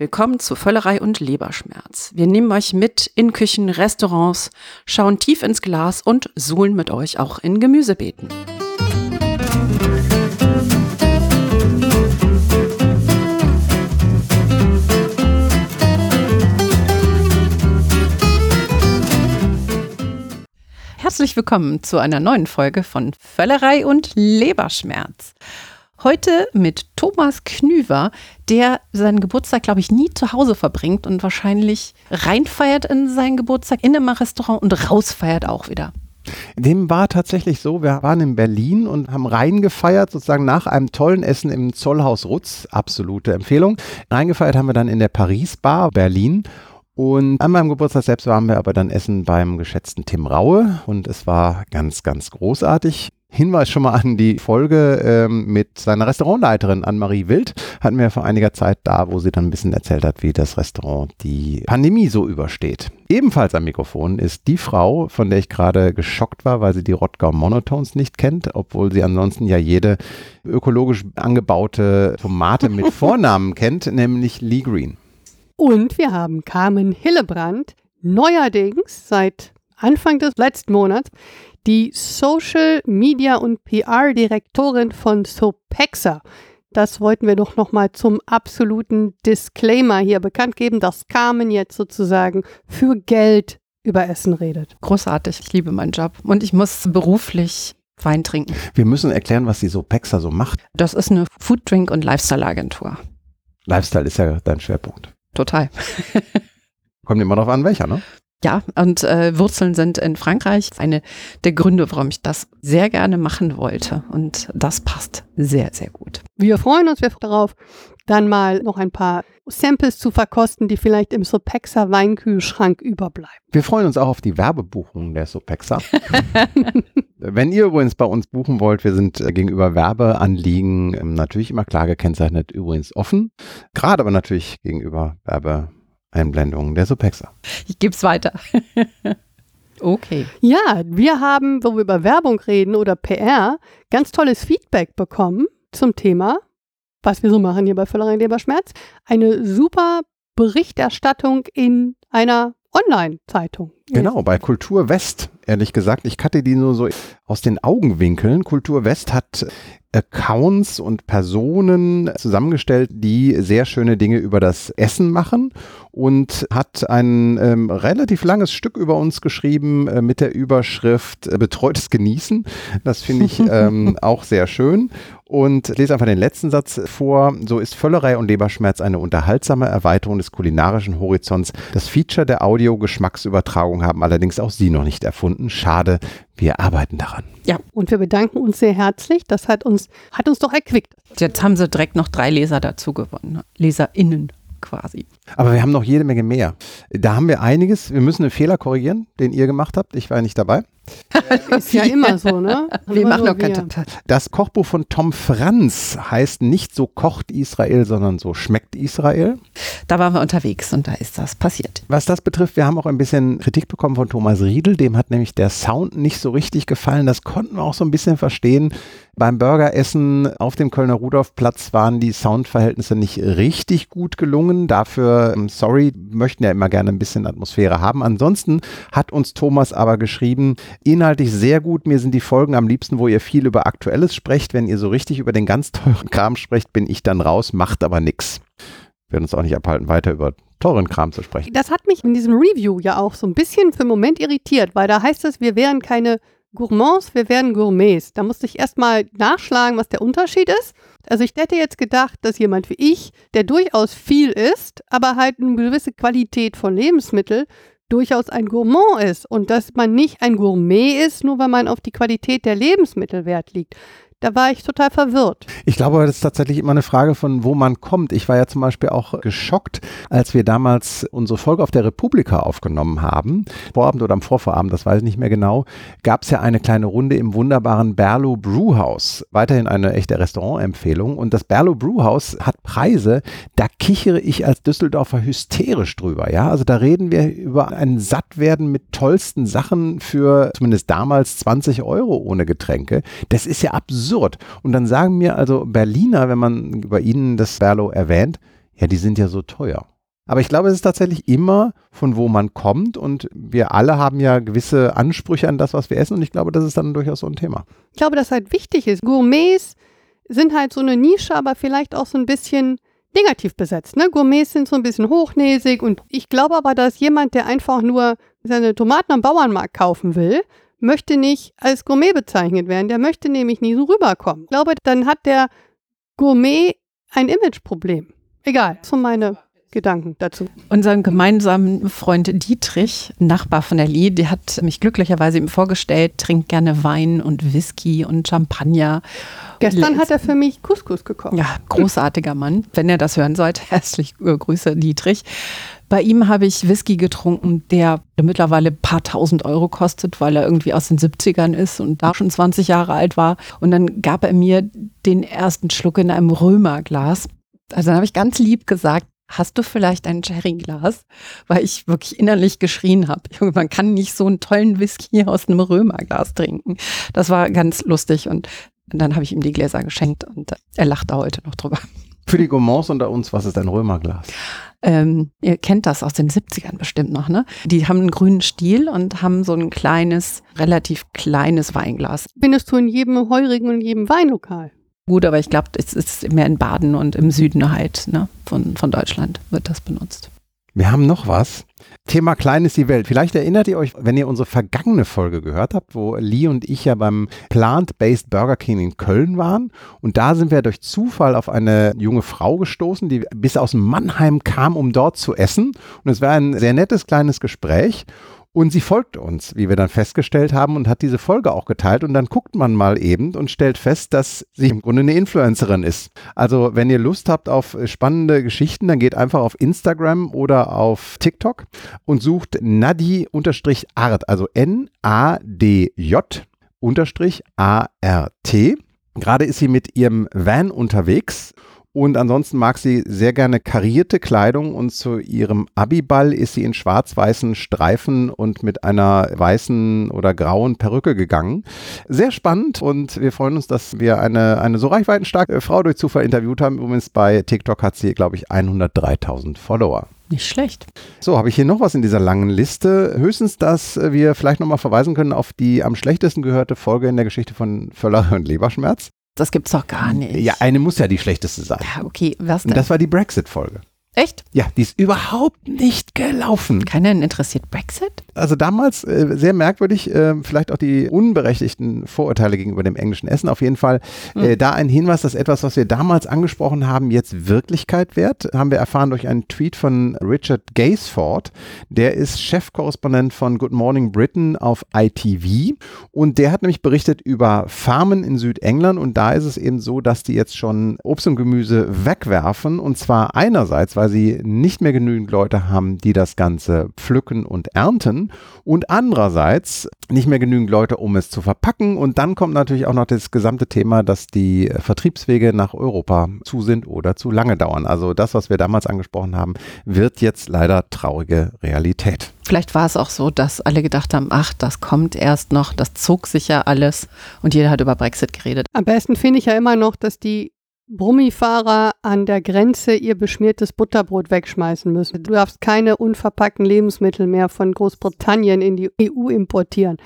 Willkommen zu Völlerei und Leberschmerz. Wir nehmen euch mit in Küchen, Restaurants, schauen tief ins Glas und suhlen mit euch auch in Gemüsebeeten. Herzlich willkommen zu einer neuen Folge von Völlerei und Leberschmerz. Heute mit Thomas Knüver, der seinen Geburtstag, glaube ich, nie zu Hause verbringt und wahrscheinlich reinfeiert in seinen Geburtstag in einem Restaurant und rausfeiert auch wieder. Dem war tatsächlich so, wir waren in Berlin und haben reingefeiert, sozusagen nach einem tollen Essen im Zollhaus Rutz, absolute Empfehlung. Reingefeiert haben wir dann in der Paris Bar Berlin und an meinem Geburtstag selbst waren wir aber dann essen beim geschätzten Tim Raue und es war ganz, ganz großartig. Hinweis schon mal an die Folge ähm, mit seiner Restaurantleiterin Anne-Marie Wild. Hatten wir vor einiger Zeit da, wo sie dann ein bisschen erzählt hat, wie das Restaurant die Pandemie so übersteht. Ebenfalls am Mikrofon ist die Frau, von der ich gerade geschockt war, weil sie die Rottgau Monotones nicht kennt, obwohl sie ansonsten ja jede ökologisch angebaute Tomate mit Vornamen kennt, nämlich Lee Green. Und wir haben Carmen Hillebrand, neuerdings seit Anfang des letzten Monats die Social Media und PR Direktorin von Sopexa. Das wollten wir doch nochmal zum absoluten Disclaimer hier bekannt geben, dass Carmen jetzt sozusagen für Geld über Essen redet. Großartig, ich liebe meinen Job und ich muss beruflich Wein trinken. Wir müssen erklären, was die Sopexa so macht. Das ist eine Food, Drink und Lifestyle Agentur. Lifestyle ist ja dein Schwerpunkt. Total. Kommt immer darauf an, welcher, ne? Ja, und äh, Wurzeln sind in Frankreich. Eine der Gründe, warum ich das sehr gerne machen wollte. Und das passt sehr, sehr gut. Wir freuen uns darauf, dann mal noch ein paar Samples zu verkosten, die vielleicht im Sopexa Weinkühlschrank überbleiben. Wir freuen uns auch auf die Werbebuchungen der Sopexa. Wenn ihr übrigens bei uns buchen wollt, wir sind äh, gegenüber Werbeanliegen ähm, natürlich immer klar gekennzeichnet, übrigens offen. Gerade aber natürlich gegenüber Werbe Einblendungen der Sopexa. Ich gebe es weiter. okay. Ja, wir haben, wo wir über Werbung reden oder PR, ganz tolles Feedback bekommen zum Thema, was wir so machen hier bei Völlerei Leberschmerz. Eine super Berichterstattung in einer Online-Zeitung. Genau, bei Kultur West, ehrlich gesagt. Ich hatte die nur so aus den Augenwinkeln. Kultur West hat Accounts und Personen zusammengestellt, die sehr schöne Dinge über das Essen machen und hat ein ähm, relativ langes Stück über uns geschrieben äh, mit der Überschrift äh, Betreutes Genießen. Das finde ich ähm, auch sehr schön. Und lese einfach den letzten Satz vor. So ist Völlerei und Leberschmerz eine unterhaltsame Erweiterung des kulinarischen Horizonts. Das Feature der Audio-Geschmacksübertragung haben allerdings auch Sie noch nicht erfunden. Schade, wir arbeiten daran. Ja, und wir bedanken uns sehr herzlich. Das hat uns, hat uns doch erquickt. Jetzt haben sie direkt noch drei Leser dazu gewonnen. LeserInnen quasi. Aber wir haben noch jede Menge mehr. Da haben wir einiges. Wir müssen einen Fehler korrigieren, den ihr gemacht habt. Ich war ja nicht dabei. ist ja immer so, ne? Wir machen noch kein Das Kochbuch von Tom Franz heißt nicht so kocht Israel, sondern so schmeckt Israel. Da waren wir unterwegs und da ist das passiert. Was das betrifft, wir haben auch ein bisschen Kritik bekommen von Thomas Riedel. Dem hat nämlich der Sound nicht so richtig gefallen. Das konnten wir auch so ein bisschen verstehen. Beim Burgeressen auf dem Kölner Rudolfplatz waren die Soundverhältnisse nicht richtig gut gelungen. Dafür, ähm, sorry, möchten ja immer gerne ein bisschen Atmosphäre haben. Ansonsten hat uns Thomas aber geschrieben, inhaltlich sehr gut. Mir sind die Folgen am liebsten, wo ihr viel über Aktuelles sprecht. Wenn ihr so richtig über den ganz teuren Kram sprecht, bin ich dann raus, macht aber nichts. Wir werden uns auch nicht abhalten, weiter über teuren Kram zu sprechen. Das hat mich in diesem Review ja auch so ein bisschen für einen Moment irritiert, weil da heißt es, wir wären keine Gourmands, wir werden Gourmets. Da musste ich erstmal nachschlagen, was der Unterschied ist. Also ich hätte jetzt gedacht, dass jemand wie ich, der durchaus viel isst, aber halt eine gewisse Qualität von Lebensmitteln, durchaus ein Gourmand ist und dass man nicht ein Gourmet ist, nur weil man auf die Qualität der Lebensmittel Wert liegt. Da war ich total verwirrt. Ich glaube, das ist tatsächlich immer eine Frage von, wo man kommt. Ich war ja zum Beispiel auch geschockt, als wir damals unsere Folge auf der Republika aufgenommen haben. Vorabend oder am Vorvorabend, das weiß ich nicht mehr genau, gab es ja eine kleine Runde im wunderbaren Berlo Brewhouse. Weiterhin eine echte Restaurantempfehlung. Und das Berlo Brewhouse hat Preise, da kichere ich als Düsseldorfer hysterisch drüber. Ja, also da reden wir über ein Sattwerden mit tollsten Sachen für zumindest damals 20 Euro ohne Getränke. Das ist ja absurd absurd. Und dann sagen mir also Berliner, wenn man über ihnen das Berlo erwähnt, ja, die sind ja so teuer. Aber ich glaube, es ist tatsächlich immer, von wo man kommt und wir alle haben ja gewisse Ansprüche an das, was wir essen und ich glaube, das ist dann durchaus so ein Thema. Ich glaube, dass halt wichtig ist. Gourmets sind halt so eine Nische, aber vielleicht auch so ein bisschen negativ besetzt. Ne? Gourmets sind so ein bisschen hochnäsig und ich glaube aber, dass jemand, der einfach nur seine Tomaten am Bauernmarkt kaufen will, möchte nicht als Gourmet bezeichnet werden. Der möchte nämlich nie so rüberkommen. Ich glaube, dann hat der Gourmet ein Imageproblem. Egal, so meine Gedanken dazu. Unseren gemeinsamen Freund Dietrich, Nachbar von der Lee, der hat mich glücklicherweise ihm vorgestellt, trinkt gerne Wein und Whisky und Champagner. Gestern hat er für mich Couscous gekocht. Ja, großartiger Mann. Wenn er das hören sollte, herzlich äh, Grüße, Dietrich. Bei ihm habe ich Whisky getrunken, der mittlerweile ein paar tausend Euro kostet, weil er irgendwie aus den 70ern ist und da schon 20 Jahre alt war. Und dann gab er mir den ersten Schluck in einem Römerglas. Also dann habe ich ganz lieb gesagt, hast du vielleicht ein Cherryglas? Weil ich wirklich innerlich geschrien habe. Man kann nicht so einen tollen Whisky aus einem Römerglas trinken. Das war ganz lustig und dann habe ich ihm die Gläser geschenkt und er lacht da heute noch drüber. Für die Gourmands unter uns, was ist ein Römerglas? Ähm, ihr kennt das aus den 70ern bestimmt noch, ne? Die haben einen grünen Stiel und haben so ein kleines, relativ kleines Weinglas. Findest du in jedem heurigen und jedem Weinlokal? Gut, aber ich glaube, es ist mehr in Baden und im Süden halt ne, von, von Deutschland wird das benutzt. Wir haben noch was. Thema Klein ist die Welt. Vielleicht erinnert ihr euch, wenn ihr unsere vergangene Folge gehört habt, wo Lee und ich ja beim Plant-Based Burger King in Köln waren. Und da sind wir durch Zufall auf eine junge Frau gestoßen, die bis aus Mannheim kam, um dort zu essen. Und es war ein sehr nettes kleines Gespräch. Und sie folgt uns, wie wir dann festgestellt haben, und hat diese Folge auch geteilt. Und dann guckt man mal eben und stellt fest, dass sie im Grunde eine Influencerin ist. Also, wenn ihr Lust habt auf spannende Geschichten, dann geht einfach auf Instagram oder auf TikTok und sucht Nadi-Art, also N-A-D-J unterstrich A-R-T. Gerade ist sie mit ihrem Van unterwegs und ansonsten mag sie sehr gerne karierte Kleidung und zu ihrem Abiball ist sie in schwarz-weißen Streifen und mit einer weißen oder grauen Perücke gegangen. Sehr spannend und wir freuen uns, dass wir eine, eine so reichweitenstarke Frau durch Zufall interviewt haben. Übrigens bei TikTok hat sie, glaube ich, 103.000 Follower. Nicht schlecht. So, habe ich hier noch was in dieser langen Liste. Höchstens, dass wir vielleicht nochmal verweisen können auf die am schlechtesten gehörte Folge in der Geschichte von Völler und Leberschmerz. Das gibt's doch gar nicht. Ja, eine muss ja die schlechteste sein. Ja, okay, was denn? Und das war die Brexit-Folge. Echt? Ja, die ist überhaupt nicht gelaufen. Keinen interessiert Brexit? Also damals äh, sehr merkwürdig, äh, vielleicht auch die unberechtigten Vorurteile gegenüber dem englischen Essen. Auf jeden Fall äh, hm. da ein Hinweis, dass etwas, was wir damals angesprochen haben, jetzt Wirklichkeit wird. Haben wir erfahren durch einen Tweet von Richard Gaysford. Der ist Chefkorrespondent von Good Morning Britain auf ITV. Und der hat nämlich berichtet über Farmen in Südengland. Und da ist es eben so, dass die jetzt schon Obst und Gemüse wegwerfen. Und zwar einerseits, weil sie nicht mehr genügend Leute haben, die das Ganze pflücken und ernten und andererseits nicht mehr genügend Leute, um es zu verpacken. Und dann kommt natürlich auch noch das gesamte Thema, dass die Vertriebswege nach Europa zu sind oder zu lange dauern. Also das, was wir damals angesprochen haben, wird jetzt leider traurige Realität. Vielleicht war es auch so, dass alle gedacht haben, ach, das kommt erst noch, das zog sich ja alles und jeder hat über Brexit geredet. Am besten finde ich ja immer noch, dass die Brummifahrer an der Grenze ihr beschmiertes Butterbrot wegschmeißen müssen. Du darfst keine unverpackten Lebensmittel mehr von Großbritannien in die EU importieren.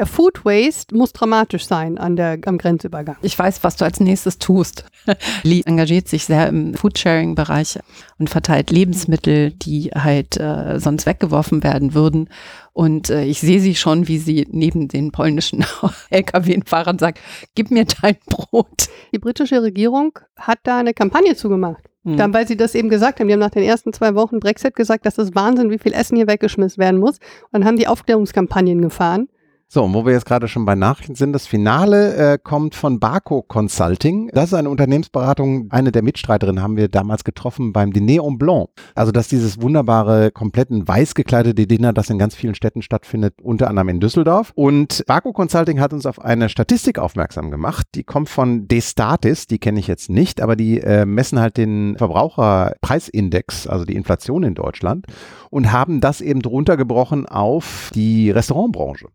Der Food Waste muss dramatisch sein an der, am Grenzübergang. Ich weiß, was du als nächstes tust. Lee engagiert sich sehr im Foodsharing-Bereich und verteilt Lebensmittel, die halt äh, sonst weggeworfen werden würden. Und äh, ich sehe sie schon, wie sie neben den polnischen Lkw-Fahrern sagt, gib mir dein Brot. Die britische Regierung hat da eine Kampagne zugemacht. Mhm. Dann, weil sie das eben gesagt haben. Die haben nach den ersten zwei Wochen Brexit gesagt, dass das Wahnsinn, wie viel Essen hier weggeschmissen werden muss. Und dann haben die Aufklärungskampagnen gefahren. So, und wo wir jetzt gerade schon bei Nachrichten sind, das Finale äh, kommt von Barco Consulting. Das ist eine Unternehmensberatung. Eine der Mitstreiterinnen haben wir damals getroffen beim Diner en Blanc. Also das ist dieses wunderbare, kompletten weiß gekleidete Dinner, das in ganz vielen Städten stattfindet, unter anderem in Düsseldorf. Und Barco Consulting hat uns auf eine Statistik aufmerksam gemacht. Die kommt von Destatis, die kenne ich jetzt nicht, aber die äh, messen halt den Verbraucherpreisindex, also die Inflation in Deutschland und haben das eben runtergebrochen auf die Restaurantbranche.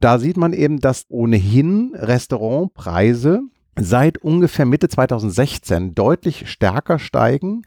Da sieht man eben, dass ohnehin Restaurantpreise seit ungefähr Mitte 2016 deutlich stärker steigen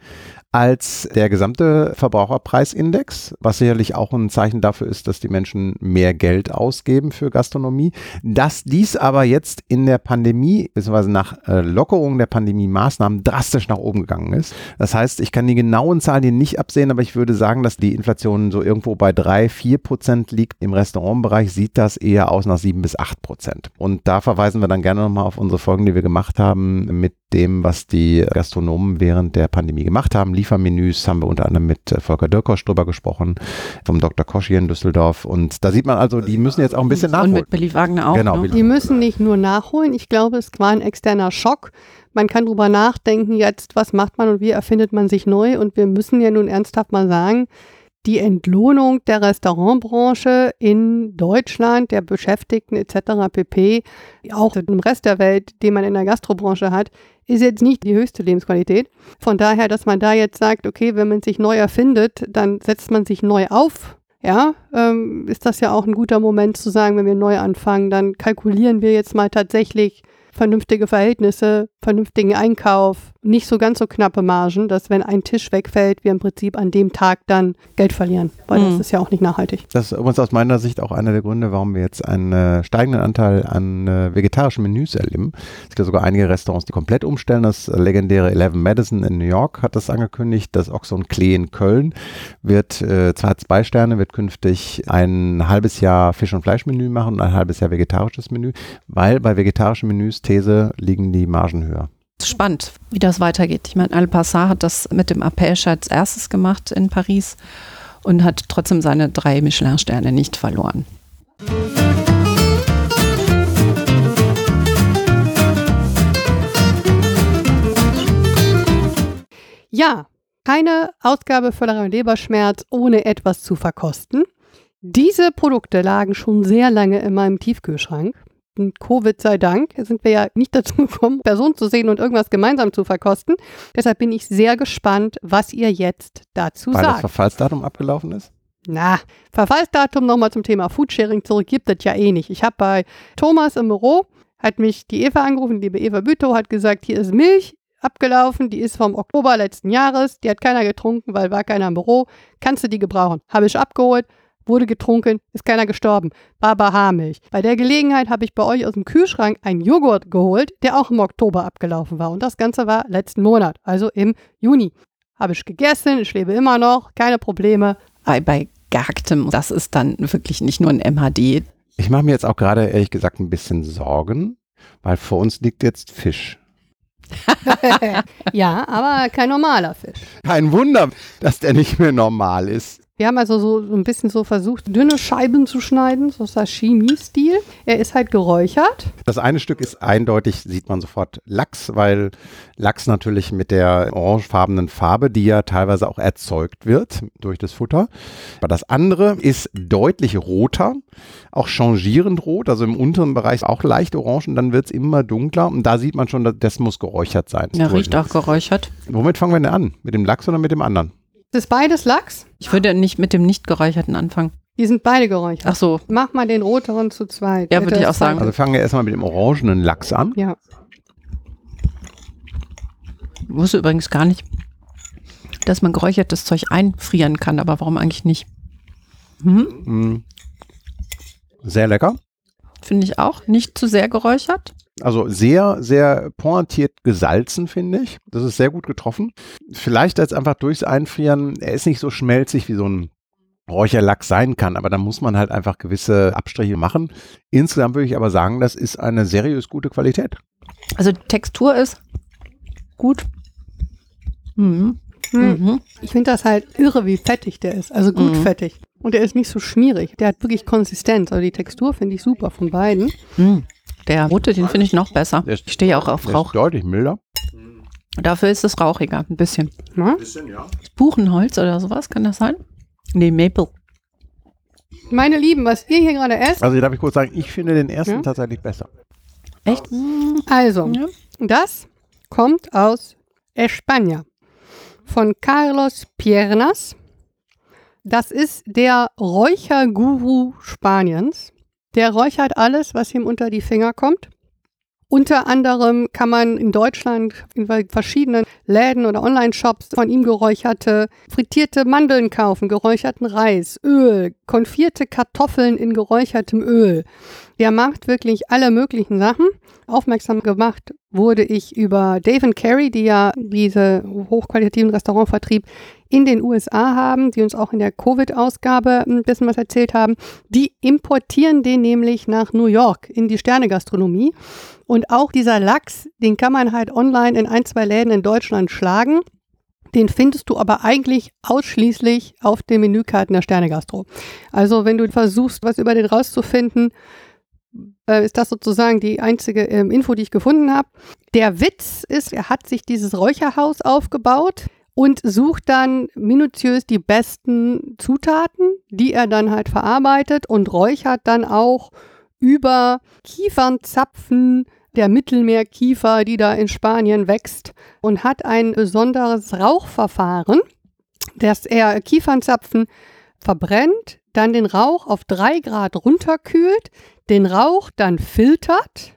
als der gesamte Verbraucherpreisindex, was sicherlich auch ein Zeichen dafür ist, dass die Menschen mehr Geld ausgeben für Gastronomie. Dass dies aber jetzt in der Pandemie, beziehungsweise nach äh, Lockerung der Pandemie-Maßnahmen drastisch nach oben gegangen ist. Das heißt, ich kann die genauen Zahlen hier nicht absehen, aber ich würde sagen, dass die Inflation so irgendwo bei drei, vier Prozent liegt. Im Restaurantbereich sieht das eher aus nach sieben bis acht Prozent. Und da verweisen wir dann gerne nochmal auf unsere Folgen, die wir gemacht haben mit dem, was die Gastronomen während der Pandemie gemacht haben. Liefermenüs haben wir unter anderem mit äh, Volker Dirkosch drüber gesprochen, vom Dr. Kosch hier in Düsseldorf. Und da sieht man also, die müssen jetzt auch ein bisschen nachholen. Und mit Billy Wagner auch. Genau, ne? Die müssen nicht nur nachholen. Ich glaube, es war ein externer Schock. Man kann drüber nachdenken, jetzt, was macht man und wie erfindet man sich neu. Und wir müssen ja nun ernsthaft mal sagen, die Entlohnung der Restaurantbranche in Deutschland, der Beschäftigten etc. pp., auch im Rest der Welt, den man in der Gastrobranche hat, ist jetzt nicht die höchste Lebensqualität. Von daher, dass man da jetzt sagt, okay, wenn man sich neu erfindet, dann setzt man sich neu auf. Ja, ähm, ist das ja auch ein guter Moment zu sagen, wenn wir neu anfangen, dann kalkulieren wir jetzt mal tatsächlich vernünftige Verhältnisse, vernünftigen Einkauf, nicht so ganz so knappe Margen, dass wenn ein Tisch wegfällt, wir im Prinzip an dem Tag dann Geld verlieren, weil Mhm. das ist ja auch nicht nachhaltig. Das ist übrigens aus meiner Sicht auch einer der Gründe, warum wir jetzt einen äh, steigenden Anteil an äh, vegetarischen Menüs erleben. Es gibt ja sogar einige Restaurants, die komplett umstellen. Das äh, legendäre Eleven Madison in New York hat das angekündigt. Das Oxon Klee in Köln wird, äh, zwar hat zwei Sterne, wird künftig ein halbes Jahr Fisch- und Fleischmenü machen und ein halbes Jahr vegetarisches Menü, weil bei vegetarischen Menüs, These, liegen die Margen höher. Spannend, wie das weitergeht. Ich meine, Al-Passar hat das mit dem Appelche als erstes gemacht in Paris und hat trotzdem seine drei Michelin-Sterne nicht verloren. Ja, keine Ausgabe Völlerei und Leberschmerz ohne etwas zu verkosten. Diese Produkte lagen schon sehr lange in meinem Tiefkühlschrank. Covid sei Dank sind wir ja nicht dazu gekommen, Personen zu sehen und irgendwas gemeinsam zu verkosten. Deshalb bin ich sehr gespannt, was ihr jetzt dazu Weil das sagt. Verfallsdatum abgelaufen ist? Na, Verfallsdatum nochmal zum Thema Foodsharing zurück, gibt es ja eh nicht. Ich habe bei Thomas im Büro, hat mich die Eva angerufen, liebe Eva Bütow, hat gesagt, hier ist Milch abgelaufen, die ist vom Oktober letzten Jahres, die hat keiner getrunken, weil war keiner im Büro. Kannst du die gebrauchen? Habe ich abgeholt, wurde getrunken, ist keiner gestorben. Baba Haarmilch. Bei der Gelegenheit habe ich bei euch aus dem Kühlschrank einen Joghurt geholt, der auch im Oktober abgelaufen war. Und das Ganze war letzten Monat, also im Juni. Habe ich gegessen, ich lebe immer noch, keine Probleme. Bei, bei gehacktem, das ist dann wirklich nicht nur ein MHD. Ich mache mir jetzt auch gerade ehrlich gesagt ein bisschen Sorgen, weil vor uns liegt jetzt Fisch. ja, aber kein normaler Fisch. Kein Wunder, dass der nicht mehr normal ist. Wir haben also so, so ein bisschen so versucht, dünne Scheiben zu schneiden, so Sashimi-Stil. Er ist halt geräuchert. Das eine Stück ist eindeutig, sieht man sofort Lachs, weil Lachs natürlich mit der orangefarbenen Farbe, die ja teilweise auch erzeugt wird durch das Futter. Aber das andere ist deutlich roter, auch changierend rot, also im unteren Bereich auch leicht orange und dann wird es immer dunkler und da sieht man schon, dass das muss geräuchert sein. Ja, riecht auch geräuchert. Womit fangen wir denn an? Mit dem Lachs oder mit dem anderen? Ist beides Lachs. Ich würde nicht mit dem nicht geräucherten anfangen. Die sind beide geräuchert. Ach so, Mach mal den roteren zu zweit. Ja, würde ich auch sagen. Also fangen wir erstmal mit dem orangenen Lachs an. Ja. ich wusste übrigens gar nicht, dass man geräuchertes Zeug einfrieren kann, aber warum eigentlich nicht? Hm? Sehr lecker. Finde ich auch. Nicht zu sehr geräuchert. Also sehr, sehr pointiert gesalzen, finde ich. Das ist sehr gut getroffen. Vielleicht jetzt einfach durchs Einfrieren, er ist nicht so schmelzig, wie so ein Räucherlachs sein kann, aber da muss man halt einfach gewisse Abstriche machen. Insgesamt würde ich aber sagen, das ist eine seriös gute Qualität. Also die Textur ist gut. Mhm. Hm. Mhm. Ich finde das halt irre, wie fettig der ist. Also gut Mhm. fettig. Und der ist nicht so schmierig. Der hat wirklich Konsistenz. Also die Textur finde ich super von beiden. Mhm. Der rote, den finde ich noch besser. Der ist- Ich stehe ja auch auf Der Rauch. ist deutlich milder. Dafür ist es rauchiger, ein bisschen. Na? Buchenholz oder sowas, kann das sein? Nee, Maple. Meine Lieben, was ihr hier gerade esst, Also darf ich kurz sagen, ich finde den ersten Ja? tatsächlich besser. Echt? Also, Ja. das kommt aus España. Von Carlos Piernas. Das ist der Räucherguru Spaniens. Der räuchert alles, was ihm unter die Finger kommt. Unter anderem kann man in Deutschland in verschiedenen Läden oder Online-Shops von ihm geräucherte, frittierte Mandeln kaufen, geräucherten Reis, Öl, konfierte Kartoffeln in geräuchertem Öl. Der macht wirklich alle möglichen Sachen. Aufmerksam gemacht wurde ich über Dave Carey, die ja diese hochqualitativen Restaurantvertrieb in den USA haben, die uns auch in der Covid-Ausgabe ein bisschen was erzählt haben. Die importieren den nämlich nach New York in die Sternegastronomie. Und auch dieser Lachs, den kann man halt online in ein, zwei Läden in Deutschland schlagen. Den findest du aber eigentlich ausschließlich auf den Menükarten der Sternegastro. Also wenn du versuchst, was über den rauszufinden, äh, ist das sozusagen die einzige ähm, Info, die ich gefunden habe. Der Witz ist, er hat sich dieses Räucherhaus aufgebaut und sucht dann minutiös die besten Zutaten, die er dann halt verarbeitet und räuchert dann auch über Kiefernzapfen der Mittelmeerkiefer, die da in Spanien wächst und hat ein besonderes Rauchverfahren, dass er Kiefernzapfen verbrennt, dann den Rauch auf drei Grad runterkühlt, den Rauch dann filtert,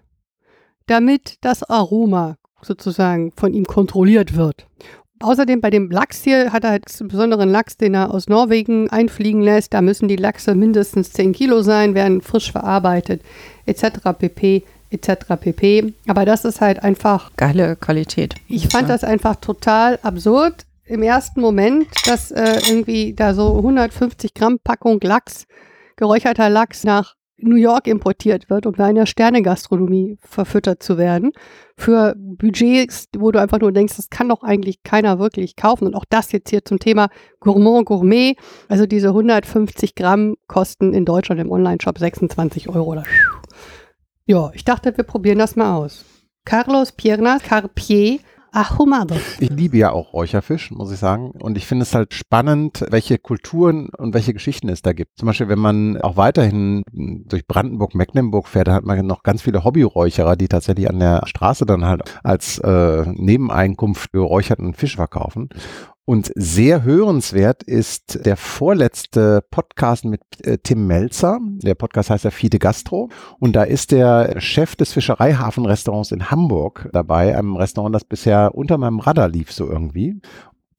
damit das Aroma sozusagen von ihm kontrolliert wird. Außerdem bei dem Lachs hier hat er halt einen besonderen Lachs, den er aus Norwegen einfliegen lässt. Da müssen die Lachse mindestens 10 Kilo sein, werden frisch verarbeitet, etc. pp. etc. pp. Aber das ist halt einfach. Geile Qualität. Ich fand das einfach total absurd im ersten Moment, dass äh, irgendwie da so 150 Gramm Packung Lachs, geräucherter Lachs nach New York importiert wird, um da in der Sternegastronomie verfüttert zu werden. Für Budgets, wo du einfach nur denkst, das kann doch eigentlich keiner wirklich kaufen. Und auch das jetzt hier zum Thema Gourmand Gourmet. Also diese 150 Gramm kosten in Deutschland im Online-Shop 26 Euro. Ja, ich dachte, wir probieren das mal aus. Carlos Piernas Carpier Ahumado. Ich liebe ja auch Räucherfisch, muss ich sagen. Und ich finde es halt spannend, welche Kulturen und welche Geschichten es da gibt. Zum Beispiel, wenn man auch weiterhin durch Brandenburg, Mecklenburg fährt, da hat man noch ganz viele Hobbyräucherer, die tatsächlich an der Straße dann halt als äh, Nebeneinkunft geräucherten Fisch verkaufen. Und sehr hörenswert ist der vorletzte Podcast mit äh, Tim Melzer. Der Podcast heißt ja Fide Gastro. Und da ist der Chef des Fischereihafenrestaurants in Hamburg dabei, einem Restaurant, das bisher unter meinem Radar lief so irgendwie.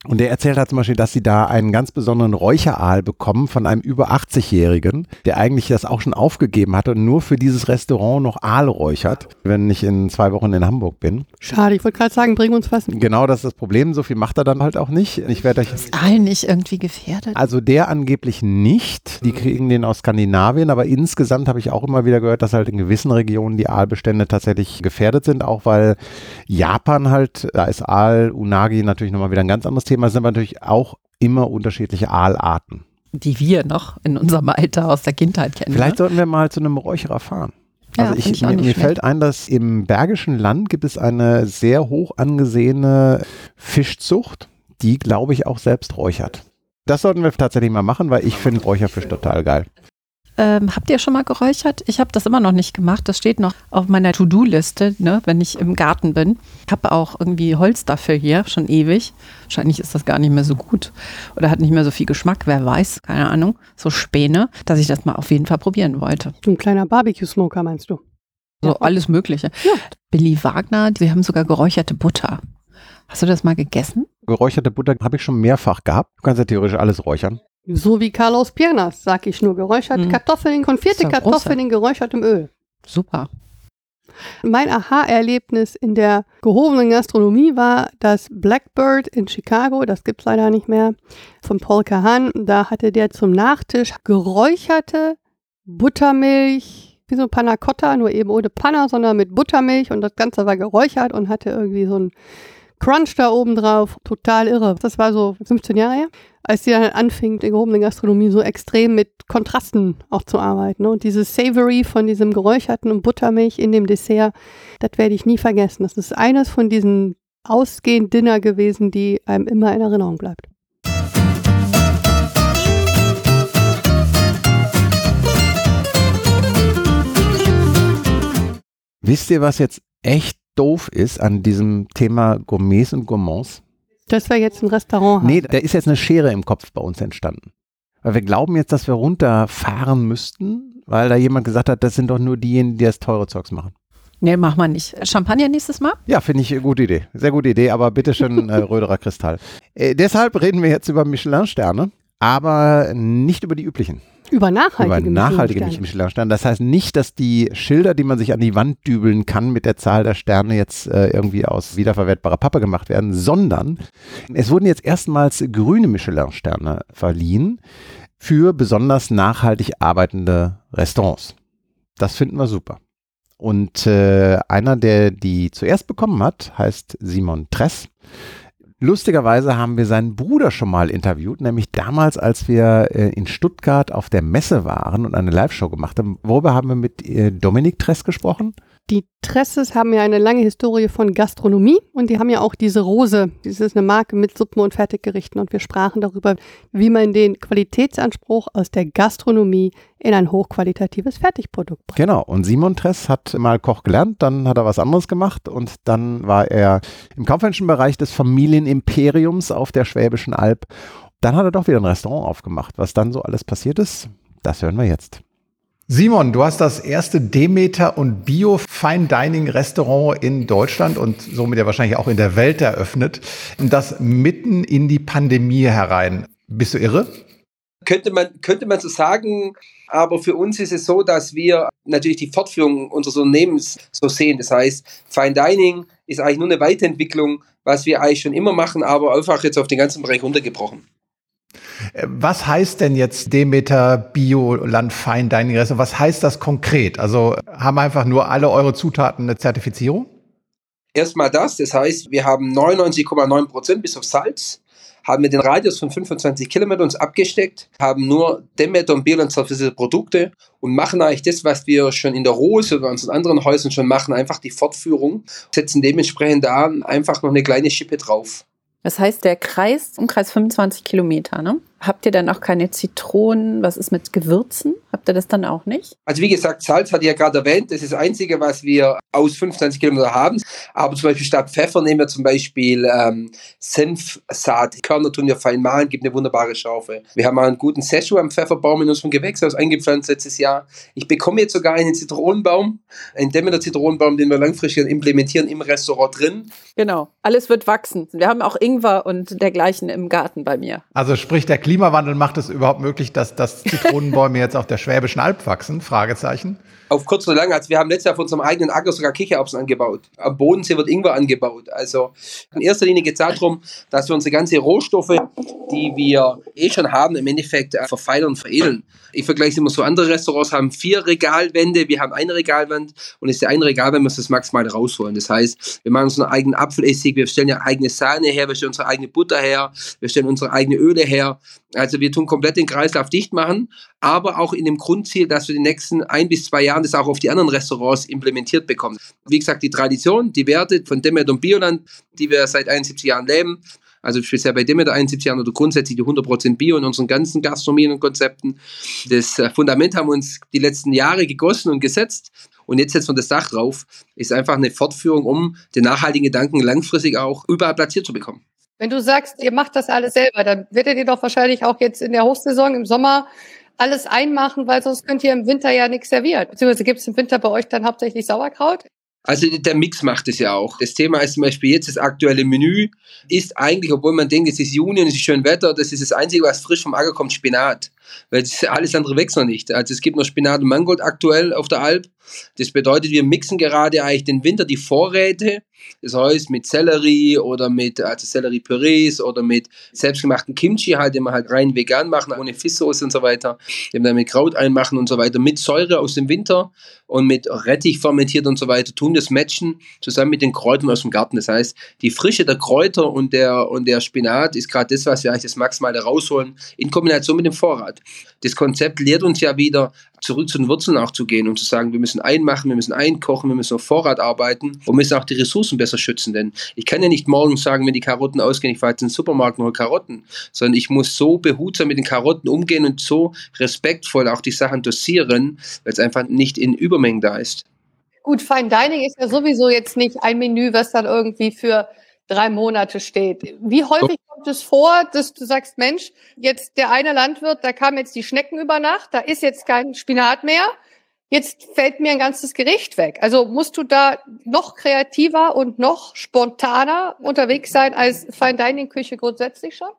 Und der erzählt hat zum Beispiel, dass sie da einen ganz besonderen Räucheraal bekommen von einem über 80-Jährigen, der eigentlich das auch schon aufgegeben hatte und nur für dieses Restaurant noch Aal räuchert, wenn ich in zwei Wochen in Hamburg bin. Schade, ich wollte gerade sagen, bring uns was. Genau, das ist das Problem. So viel macht er dann halt auch nicht. Ich werde euch. Ist Aal nicht irgendwie gefährdet? Also der angeblich nicht. Die kriegen den aus Skandinavien, aber insgesamt habe ich auch immer wieder gehört, dass halt in gewissen Regionen die Aalbestände tatsächlich gefährdet sind, auch weil Japan halt, da ist Aal, Unagi natürlich nochmal wieder ein ganz anderes Thema, sind aber natürlich auch immer unterschiedliche Aalarten. Die wir noch in unserem Alter aus der Kindheit kennen. Vielleicht ne? sollten wir mal zu einem Räucherer fahren. Also Ja, ich, ich mir, mir fällt ein, dass im Bergischen Land gibt es eine sehr hoch angesehene Fischzucht, die, glaube ich, auch selbst räuchert. Das sollten wir tatsächlich mal machen, weil ich finde Räucherfisch total geil. Ähm, habt ihr schon mal geräuchert? Ich habe das immer noch nicht gemacht. Das steht noch auf meiner To-Do-Liste, ne, wenn ich im Garten bin. Ich habe auch irgendwie Holz dafür hier, schon ewig. Wahrscheinlich ist das gar nicht mehr so gut oder hat nicht mehr so viel Geschmack, wer weiß, keine Ahnung. So Späne, dass ich das mal auf jeden Fall probieren wollte. So ein kleiner Barbecue-Smoker, meinst du? So alles Mögliche. Ja. Billy Wagner, sie haben sogar geräucherte Butter. Hast du das mal gegessen? Geräucherte Butter habe ich schon mehrfach gehabt. Du kannst ja theoretisch alles räuchern. So wie Carlos Piernas, sag ich nur. Geräucherte Mhm. Kartoffeln, konfierte ja Kartoffeln in geräuchertem Öl. Super. Mein Aha-Erlebnis in der gehobenen Gastronomie war das Blackbird in Chicago, das gibt es leider nicht mehr, von Paul Kahan. Da hatte der zum Nachtisch geräucherte Buttermilch, wie so Panna Cotta, nur eben ohne Panna, sondern mit Buttermilch und das Ganze war geräuchert und hatte irgendwie so einen Crunch da oben drauf. Total irre. Das war so 15 Jahre her, als die dann anfing, die gehobene Gastronomie so extrem mit Kontrasten auch zu arbeiten. Ne? Und dieses Savory von diesem geräucherten und Buttermilch in dem Dessert, das werde ich nie vergessen. Das ist eines von diesen ausgehend Dinner gewesen, die einem immer in Erinnerung bleibt. Wisst ihr, was jetzt echt doof ist an diesem Thema Gourmets und Gourmands? Dass wir jetzt ein Restaurant haben. Nee, da ist jetzt eine Schere im Kopf bei uns entstanden. Weil wir glauben jetzt, dass wir runterfahren müssten, weil da jemand gesagt hat, das sind doch nur diejenigen, die das teure Zeugs machen. Nee, mach mal nicht. Champagner nächstes Mal? Ja, finde ich eine gute Idee. Sehr gute Idee, aber bitteschön äh, Röderer Kristall. Äh, deshalb reden wir jetzt über Michelin-Sterne, aber nicht über die üblichen. Über nachhaltige, über nachhaltige Michelin-Sterne. Das heißt nicht, dass die Schilder, die man sich an die Wand dübeln kann, mit der Zahl der Sterne jetzt äh, irgendwie aus wiederverwertbarer Pappe gemacht werden, sondern es wurden jetzt erstmals grüne Michelin-Sterne verliehen für besonders nachhaltig arbeitende Restaurants. Das finden wir super. Und äh, einer, der die zuerst bekommen hat, heißt Simon Tress. Lustigerweise haben wir seinen Bruder schon mal interviewt, nämlich damals, als wir äh, in Stuttgart auf der Messe waren und eine Live-Show gemacht haben. Worüber haben wir mit äh, Dominik Tress gesprochen? Die Tresses haben ja eine lange Historie von Gastronomie und die haben ja auch diese Rose. Das ist eine Marke mit Suppen und Fertiggerichten und wir sprachen darüber, wie man den Qualitätsanspruch aus der Gastronomie in ein hochqualitatives Fertigprodukt bringt. Genau. Und Simon Tress hat mal Koch gelernt, dann hat er was anderes gemacht und dann war er im kaufmännischen Bereich des Familienimperiums auf der Schwäbischen Alb. Dann hat er doch wieder ein Restaurant aufgemacht. Was dann so alles passiert ist, das hören wir jetzt. Simon, du hast das erste Demeter und Bio Fine Dining Restaurant in Deutschland und somit ja wahrscheinlich auch in der Welt eröffnet. Und das mitten in die Pandemie herein. Bist du irre? Könnte man, könnte man so sagen, aber für uns ist es so, dass wir natürlich die Fortführung unseres Unternehmens so sehen. Das heißt, Fine Dining ist eigentlich nur eine Weiterentwicklung, was wir eigentlich schon immer machen, aber einfach jetzt auf den ganzen Bereich runtergebrochen. Äh, was heißt denn jetzt Demeter Bio Land Fine Dining Restaurant? Was heißt das konkret? Also haben einfach nur alle eure Zutaten eine Zertifizierung? Erstmal das, das heißt, wir haben 99,9 Prozent bis auf Salz, haben wir den Radius von 25 Kilometern uns abgesteckt, haben nur Demeter und Bioland zertifizierte Produkte und machen eigentlich das, was wir schon in der Rose oder unseren anderen Häusern schon machen, einfach die Fortführung, setzen dementsprechend da einfach noch eine kleine Schippe drauf. Das heißt, der Kreis, Umkreis 25 Kilometer, ne? Habt ihr dann auch keine Zitronen? Was ist mit Gewürzen? Habt ihr das dann auch nicht? Also wie gesagt, Salz hatte ich ja gerade erwähnt. Das ist das Einzige, was wir aus 25 Kilometern haben. Aber zum Beispiel statt Pfeffer nehmen wir zum Beispiel ähm, Senfsaat. Körner tun wir fein mahlen, gibt eine wunderbare Schaufe. Wir haben mal einen guten Szechuan-Pfefferbaum in unserem Gewächshaus eingepflanzt letztes Jahr. Ich bekomme jetzt sogar einen Zitronenbaum, einen Demeter Zitronenbaum, den wir langfristig implementieren im Restaurant drin. Genau, alles wird wachsen. Wir haben auch Ingwer und dergleichen im Garten bei mir. Also sprich der Klimawandel macht es überhaupt möglich, dass, dass Zitronenbäume jetzt auf der Schwäbischen Alb wachsen? Fragezeichen. Auf kurz oder lang, also wir haben letztes Jahr auf unserem eigenen Acker sogar Kichererbsen angebaut. Am Bodensee wird Ingwer angebaut. Also in erster Linie geht es darum, dass wir unsere ganzen Rohstoffe, die wir eh schon haben, im Endeffekt äh, verfeinern und veredeln. Ich vergleiche es immer so, andere Restaurants haben vier Regalwände, wir haben eine Regalwand und ist der eine Regalwand, muss das maximal rausholen. Das heißt, wir machen unseren eigenen Apfelessig, wir stellen ja eigene Sahne her, wir stellen unsere eigene Butter her, wir stellen unsere eigene Öle her. Also wir tun komplett den Kreislauf dicht machen, aber auch in dem Grundziel, dass wir die nächsten ein bis zwei Jahren das auch auf die anderen Restaurants implementiert bekommen. Wie gesagt, die Tradition, die Werte von Demet und Bioland, die wir seit 71 Jahren leben, also speziell bei Demeter 71 Jahren oder grundsätzlich die 100% Bio in unseren ganzen Gastronomien und Konzepten. Das äh, Fundament haben wir uns die letzten Jahre gegossen und gesetzt und jetzt setzen wir das Dach drauf. Ist einfach eine Fortführung, um den nachhaltigen Gedanken langfristig auch überall platziert zu bekommen. Wenn du sagst, ihr macht das alles selber, dann werdet ihr doch wahrscheinlich auch jetzt in der Hochsaison im Sommer alles einmachen, weil sonst könnt ihr im Winter ja nichts servieren. Beziehungsweise gibt es im Winter bei euch dann hauptsächlich Sauerkraut? Also der Mix macht es ja auch. Das Thema ist zum Beispiel jetzt das aktuelle Menü ist eigentlich, obwohl man denkt, es ist Juni und es ist schön Wetter, das ist das Einzige, was frisch vom Acker kommt, Spinat. Weil alles andere wächst noch nicht. Also es gibt noch Spinat und Mangold aktuell auf der Alp. Das bedeutet, wir mixen gerade eigentlich den Winter die Vorräte das heißt, mit Sellerie oder mit also Sellerie-Pürees oder mit selbstgemachten Kimchi halt, den wir halt rein vegan machen, ohne Fischsoße und so weiter, den wir dann mit Kraut einmachen und so weiter, mit Säure aus dem Winter und mit Rettich fermentiert und so weiter, tun das matchen zusammen mit den Kräutern aus dem Garten. Das heißt, die Frische der Kräuter und der, und der Spinat ist gerade das, was wir eigentlich das Maximale rausholen, in Kombination mit dem Vorrat. Das Konzept lehrt uns ja wieder, zurück zu den Wurzeln auch zu gehen und zu sagen, wir müssen einmachen, wir müssen einkochen, wir müssen auf Vorrat arbeiten und müssen auch die Ressourcen besser schützen. Denn ich kann ja nicht morgen sagen, wenn die Karotten ausgehen, ich fahre jetzt in den Supermarkt und hole Karotten, sondern ich muss so behutsam mit den Karotten umgehen und so respektvoll auch die Sachen dosieren, weil es einfach nicht in Übermengen da ist. Gut, Fine Dining ist ja sowieso jetzt nicht ein Menü, was dann irgendwie für drei Monate steht. Wie häufig kommt es vor, dass du sagst, Mensch, jetzt der eine Landwirt, da kamen jetzt die Schnecken über Nacht, da ist jetzt kein Spinat mehr. Jetzt fällt mir ein ganzes Gericht weg. Also musst du da noch kreativer und noch spontaner unterwegs sein als Fine Dining Küche grundsätzlich schon?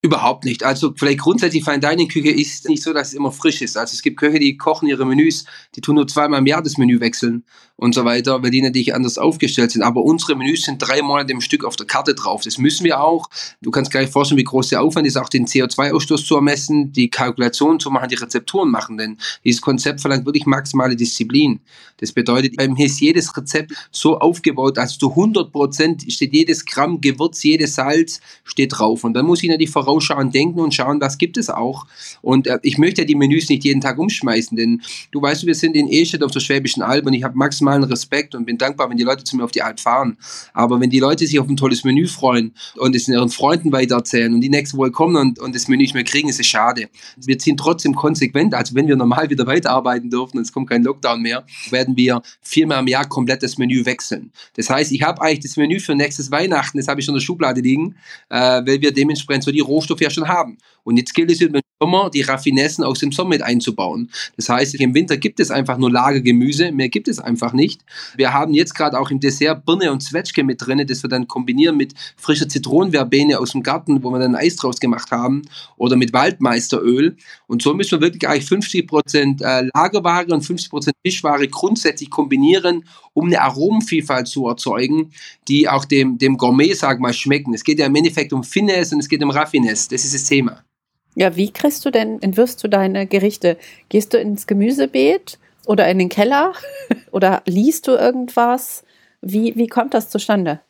Überhaupt nicht. Also vielleicht grundsätzlich Fine Dining Küche ist nicht so, dass es immer frisch ist. Also es gibt Köche, die kochen ihre Menüs, die tun nur zweimal im Jahr das Menü wechseln und so weiter, weil die natürlich anders aufgestellt sind. Aber unsere Menüs sind drei Monate im Stück auf der Karte drauf. Das müssen wir auch. Du kannst gar nicht vorstellen, wie groß der Aufwand ist, auch den CO2-Ausstoß zu ermessen, die Kalkulation zu machen, die Rezepturen machen. Denn dieses Konzept verlangt wirklich maximale Disziplin. Das bedeutet, beim ist jedes Rezept so aufgebaut, dass zu 100 Prozent steht jedes Gramm Gewürz, jedes Salz steht drauf. Und dann muss ich natürlich vorausschauen, denken und schauen, was gibt es auch. Und äh, ich möchte ja die Menüs nicht jeden Tag umschmeißen, denn du weißt, wir sind in Esched auf der Schwäbischen Alb und ich habe maximal maximalen Respekt und bin dankbar, wenn die Leute zu mir auf die Alp fahren. Aber wenn die Leute sich auf ein tolles Menü freuen und es ihren Freunden weitererzählen und die nächste Woche kommen und, und das Menü nicht mehr kriegen, ist es schade. Wir ziehen trotzdem konsequent, also wenn wir normal wieder weiterarbeiten dürfen und es kommt kein Lockdown mehr, werden wir viermal im Jahr komplett das Menü wechseln. Das heißt, ich habe eigentlich das Menü für nächstes Weihnachten, das habe ich schon in der Schublade liegen, äh, weil wir dementsprechend so die Rohstoffe ja schon haben. Und jetzt gilt es Sommer, die Raffinessen aus dem Sommer mit einzubauen. Das heißt, im Winter gibt es einfach nur Lagergemüse, mehr gibt es einfach nicht. Wir haben jetzt gerade auch im Dessert Birne und Zwetschge mit drin, das wir dann kombinieren mit frischer Zitronenverbene aus dem Garten, wo wir dann Eis draus gemacht haben, oder mit Waldmeisteröl. Und so müssen wir wirklich eigentlich 50 Prozent äh, Lagerware und 50 Prozent Fischware grundsätzlich kombinieren, um eine Aromenvielfalt zu erzeugen, die auch dem, dem Gourmet, sag mal, schmecken. Es geht ja im Endeffekt um Finesse und es geht um Raffinesse. Das ist das Thema. Ja, wie kriegst du denn, entwirfst du deine Gerichte? Gehst du ins Gemüsebeet oder in den Keller oder liest du irgendwas? Wie, wie kommt das zustande?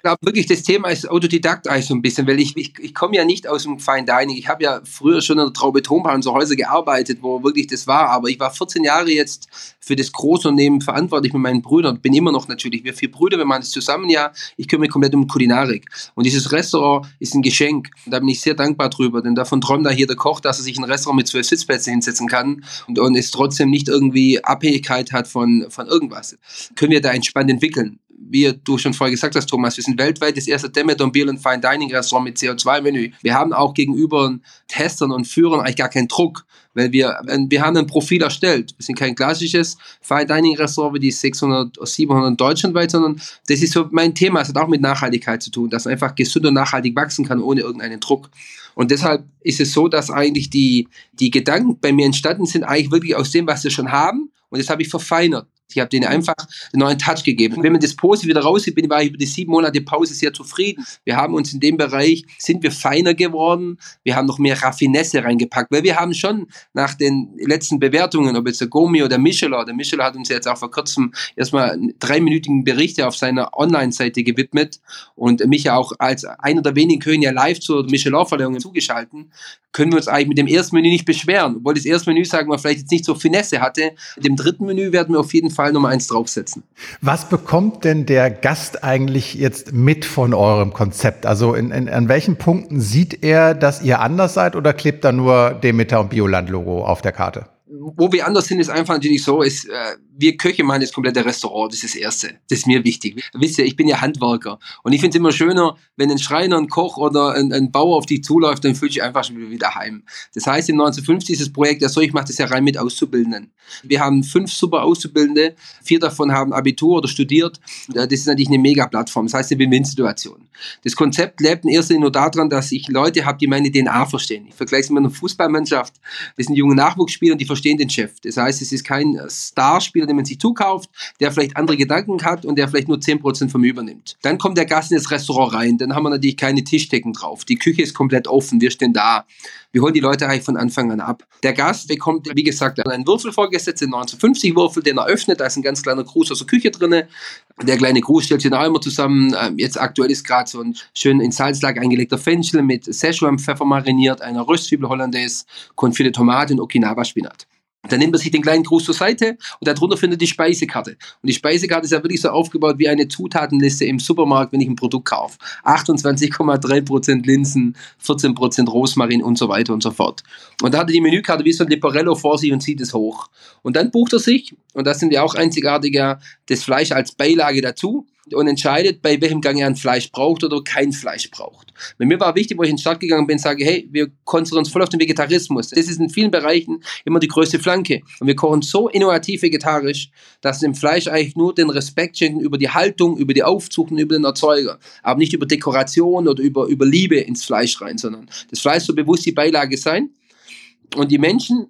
Ich glaube wirklich, das Thema ist Autodidakt eigentlich so ein bisschen, weil ich, ich, ich komme ja nicht aus dem Fine Dining. Ich habe ja früher schon in der Traube Tonbahn so Häuser gearbeitet, wo wirklich das war. Aber ich war 14 Jahre jetzt für das Großunternehmen verantwortlich mit meinen Brüdern. Bin immer noch natürlich. Wir vier Brüder, wir machen es zusammen ja. Ich kümmere mich komplett um Kulinarik. Und dieses Restaurant ist ein Geschenk. Und da bin ich sehr dankbar drüber, denn davon träumt da hier der Koch, dass er sich ein Restaurant mit zwölf Sitzplätzen hinsetzen kann und, und es trotzdem nicht irgendwie Abhängigkeit hat von, von irgendwas. Können wir da entspannt entwickeln wie du schon vorher gesagt hast, Thomas, wir sind weltweit das erste Demeter Beer and Fine Dining Restaurant mit CO2-Menü. Wir haben auch gegenüber Testern und Führern eigentlich gar keinen Druck, weil wir, wir haben ein Profil erstellt. Wir sind kein klassisches Fine Dining Restaurant wie die 600, 700 deutschlandweit, sondern das ist so mein Thema. Es hat auch mit Nachhaltigkeit zu tun, dass man einfach gesund und nachhaltig wachsen kann ohne irgendeinen Druck. Und deshalb ist es so, dass eigentlich die, die Gedanken bei mir entstanden sind, eigentlich wirklich aus dem, was wir schon haben. Und das habe ich verfeinert. Ich habe denen einfach einen neuen Touch gegeben. Wenn man das Pose wieder raussieht, bin, war ich über die sieben Monate Pause sehr zufrieden. Wir haben uns in dem Bereich, sind wir feiner geworden. Wir haben noch mehr Raffinesse reingepackt, weil wir haben schon nach den letzten Bewertungen, ob jetzt der Gomi oder Michelin, der Michelin hat uns jetzt auch vor kurzem erstmal dreiminütigen Berichte auf seiner Online-Seite gewidmet und mich ja auch als einer der wenigen Köche ja live zur Michelin-Verleihung zugeschalten, können wir uns eigentlich mit dem ersten Menü nicht beschweren. Obwohl das erste Menü, sagen wir, vielleicht jetzt nicht so Finesse hatte. Mit dem dritten Menü werden wir auf jeden Fall Fall Nummer eins draufsetzen. Was bekommt denn der Gast eigentlich jetzt mit von eurem Konzept? Also in, in, an welchen Punkten sieht er, dass ihr anders seid oder klebt da nur Demeter und Bioland-Logo auf der Karte? Wo wir anders sind, ist einfach natürlich so, ist, äh, wir Köche machen das komplette Restaurant, das ist das Erste. Das ist mir wichtig. Wisst ihr, ich bin ja Handwerker und ich finde es immer schöner, wenn ein Schreiner, ein Koch oder ein, ein Bauer auf dich zuläuft, dann fühle ich einfach schon wieder heim. Das heißt, im 1950 ist das Projekt ja so, ich mache das ja rein mit Auszubildenden. Wir haben fünf super Auszubildende, vier davon haben Abitur oder studiert. Das ist natürlich eine Mega-Plattform, das heißt eine Win-Win-Situation. Das Konzept lebt in erster Linie nur daran, dass ich Leute habe, die meine DNA verstehen. Ich vergleiche es mit einer Fußballmannschaft. Das sind junge Nachwuchsspieler und die verstehen den Chef. Das heißt, es ist kein Starspieler, den man sich zukauft, der vielleicht andere Gedanken hat und der vielleicht nur 10% vom übernimmt. Dann kommt der Gast in das Restaurant rein, dann haben wir natürlich keine Tischdecken drauf. Die Küche ist komplett offen, wir stehen da. Wir holen die Leute eigentlich von Anfang an ab. Der Gast bekommt, wie gesagt, einen Würfel vorgesetzt, den 1950 Würfel, den er öffnet, da ist ein ganz kleiner Gruß aus der Küche drin. Der kleine Gruß stellt sich auch immer zusammen. Ähm, jetzt aktuell ist gerade so ein schön in Salzlack eingelegter Fenchel mit Szechuan-Pfeffer mariniert, einer Röstzwiebel Hollandaise, konfite Tomate und Okinawa-Spinat. Dann nimmt man sich den kleinen Gruß zur Seite und darunter findet die Speisekarte. Und die Speisekarte ist ja wirklich so aufgebaut wie eine Zutatenliste im Supermarkt, wenn ich ein Produkt kaufe. 28,3% Linsen, 14% Rosmarin und so weiter und so fort. Und da hat er die Menükarte wie so ein Leporello vor sich und zieht es hoch. Und dann bucht er sich, und das sind ja auch einzigartiger, das Fleisch als Beilage dazu. Und entscheidet, bei welchem Gang er ein Fleisch braucht oder kein Fleisch braucht. Bei mir war wichtig, wo ich in den Start gegangen bin, sage, hey, wir konzentrieren uns voll auf den Vegetarismus. Das ist in vielen Bereichen immer die größte Flanke. Und wir kochen so innovativ vegetarisch, dass dem Fleisch eigentlich nur den Respekt schenken über die Haltung, über die Aufzucht und über den Erzeuger. Aber nicht über Dekoration oder über, über Liebe ins Fleisch rein, sondern das Fleisch soll bewusst die Beilage sein. Und die Menschen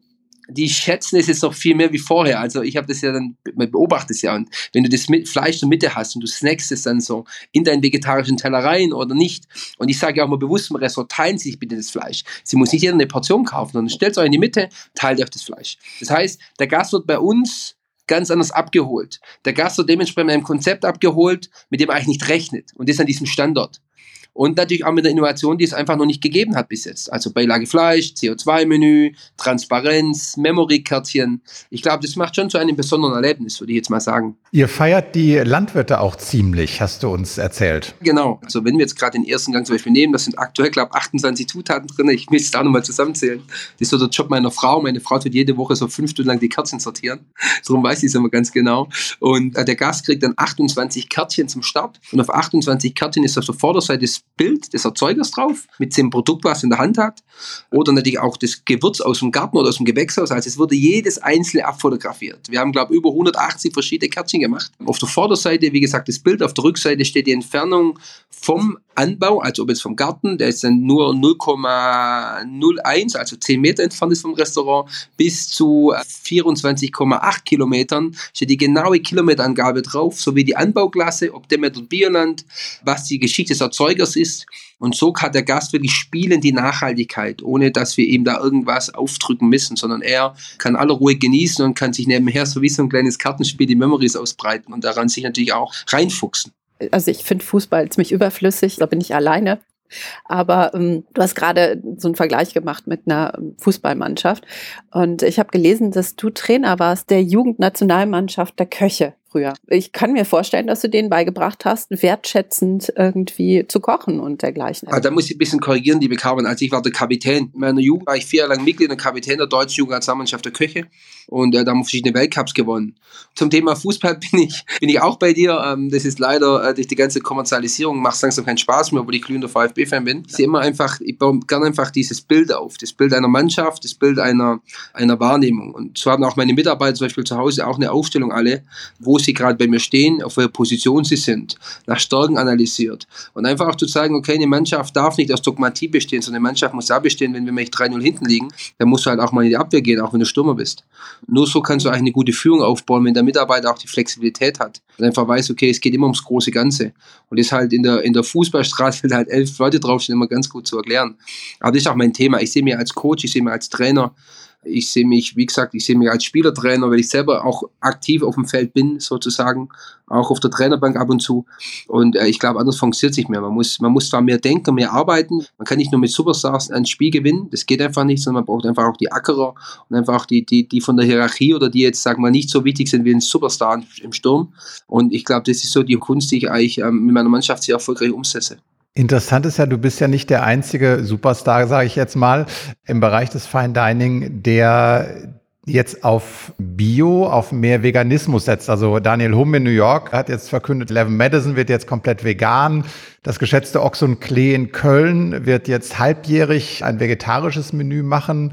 die schätzen es jetzt noch viel mehr wie vorher. Also ich habe das ja dann, man beobachtet es ja. Und wenn du das mit Fleisch in der Mitte hast und du snackst es dann so in deinen vegetarischen Teller rein oder nicht. Und ich sage ja auch mal bewusst im Restaurant, teilen Sie sich bitte das Fleisch. Sie muss nicht jeder eine Portion kaufen, sondern stellt es euch in die Mitte, teilt euch das Fleisch. Das heißt, der Gast wird bei uns ganz anders abgeholt. Der Gast wird dementsprechend mit einem Konzept abgeholt, mit dem er eigentlich nicht rechnet. Und das an diesem Standort. Und natürlich auch mit der Innovation, die es einfach noch nicht gegeben hat bis jetzt. Also Beilage Fleisch, CO2-Menü, Transparenz, Memory-Kärtchen. Ich glaube, das macht schon zu einem besonderen Erlebnis, würde ich jetzt mal sagen. Ihr feiert die Landwirte auch ziemlich, hast du uns erzählt. Genau. Also wenn wir jetzt gerade den ersten Gang zum Beispiel nehmen, das sind aktuell, glaube ich, 28 Zutaten drin. Ich will es da nochmal zusammenzählen. Das ist so der Job meiner Frau. Meine Frau tut jede Woche so fünf Stunden lang die Kärtchen sortieren. Darum weiß ich es immer ganz genau. Und äh, der Gast kriegt dann 28 Kärtchen zum Start. Und auf 28 Kärtchen ist auf der Vorderseite das Bild des Erzeugers drauf, mit dem Produkt, was er in der Hand hat. Oder natürlich auch das Gewürz aus dem Garten oder aus dem Gewächshaus. Also es wurde jedes einzelne abfotografiert. Wir haben, glaube ich, über 180 verschiedene Kärtchen gemacht. Auf der Vorderseite, wie gesagt, das Bild. Auf der Rückseite steht die Entfernung vom Anbau, also ob jetzt vom Garten, der ist dann nur 0,01, also 10 Meter entfernt ist vom Restaurant, bis zu 24,8 Kilometern steht die genaue Kilometerangabe drauf, sowie die Anbauklasse, ob Demeter Bierland, was die Geschichte des Erzeugers ist. Und so hat der Gast wirklich spielen die Nachhaltigkeit, ohne dass wir ihm da irgendwas aufdrücken müssen, sondern er kann alle Ruhe genießen und kann sich nebenher so wie so ein kleines Kartenspiel die Memories ausbreiten und daran sich natürlich auch reinfuchsen also ich finde Fußball ziemlich überflüssig, da bin ich alleine. Aber ähm, du hast gerade so einen Vergleich gemacht mit einer Fußballmannschaft. Und ich habe gelesen, dass du Trainer warst der Jugendnationalmannschaft der Köche früher. Ich kann mir vorstellen, dass du denen beigebracht hast, wertschätzend irgendwie zu kochen und dergleichen. Ah, da muss ich ein bisschen korrigieren, liebe Carmen. Als ich war der Kapitän in meiner Jugend, war ich vier Jahre lang Mitglied und Kapitän der deutschen Jugendnationalmannschaft der Köche und äh, da haben wir verschiedene Weltcups gewonnen. Zum Thema Fußball bin ich, bin ich auch bei dir. Ähm, das ist leider äh, durch die ganze Kommerzialisierung macht es langsam keinen Spaß mehr, obwohl ich glühender VfB-Fan bin. Ich sehe immer einfach, ich baue gerne einfach dieses Bild auf. Das Bild einer Mannschaft, das Bild einer, einer Wahrnehmung. Und so haben auch meine Mitarbeiter zum Beispiel zu Hause auch eine Aufstellung alle, wo sie gerade bei mir stehen, auf welcher Position sie sind, nach Stärken analysiert. Und einfach auch zu zeigen, okay, eine Mannschaft darf nicht aus Dogmatie bestehen, sondern eine Mannschaft muss da bestehen, wenn wir nämlich 3-0 hinten liegen, dann musst du halt auch mal in die Abwehr gehen, auch wenn du Stürmer bist. Nur so kannst du eigentlich eine gute Führung aufbauen, wenn der Mitarbeiter auch die Flexibilität hat und einfach weiß, okay, es geht immer ums große Ganze. Und das ist halt in der, in der Fußballstraße halt elf Leute draufstehen, immer ganz gut zu erklären. Aber das ist auch mein Thema. Ich sehe mich als Coach, ich sehe mich als Trainer, ich sehe mich, wie gesagt, ich sehe mich als Spielertrainer, weil ich selber auch aktiv auf dem Feld bin, sozusagen, auch auf der Trainerbank ab und zu. Und äh, ich glaube, anders funktioniert es nicht mehr. Man muss, man muss zwar mehr denken, mehr arbeiten. Man kann nicht nur mit Superstars ein Spiel gewinnen, das geht einfach nicht, sondern man braucht einfach auch die Ackerer und einfach auch die, die, die von der Hierarchie oder die jetzt, sagen wir, nicht so wichtig sind wie ein Superstar im Sturm. Und ich glaube, das ist so die Kunst, die ich eigentlich ähm, mit meiner Mannschaft sehr erfolgreich umsetze. Interessant ist ja, du bist ja nicht der einzige Superstar, sage ich jetzt mal, im Bereich des Fine Dining, der jetzt auf Bio, auf mehr Veganismus setzt. Also Daniel Hum in New York hat jetzt verkündet, Levin Madison wird jetzt komplett vegan. Das geschätzte Ochs und Klee in Köln wird jetzt halbjährig ein vegetarisches Menü machen.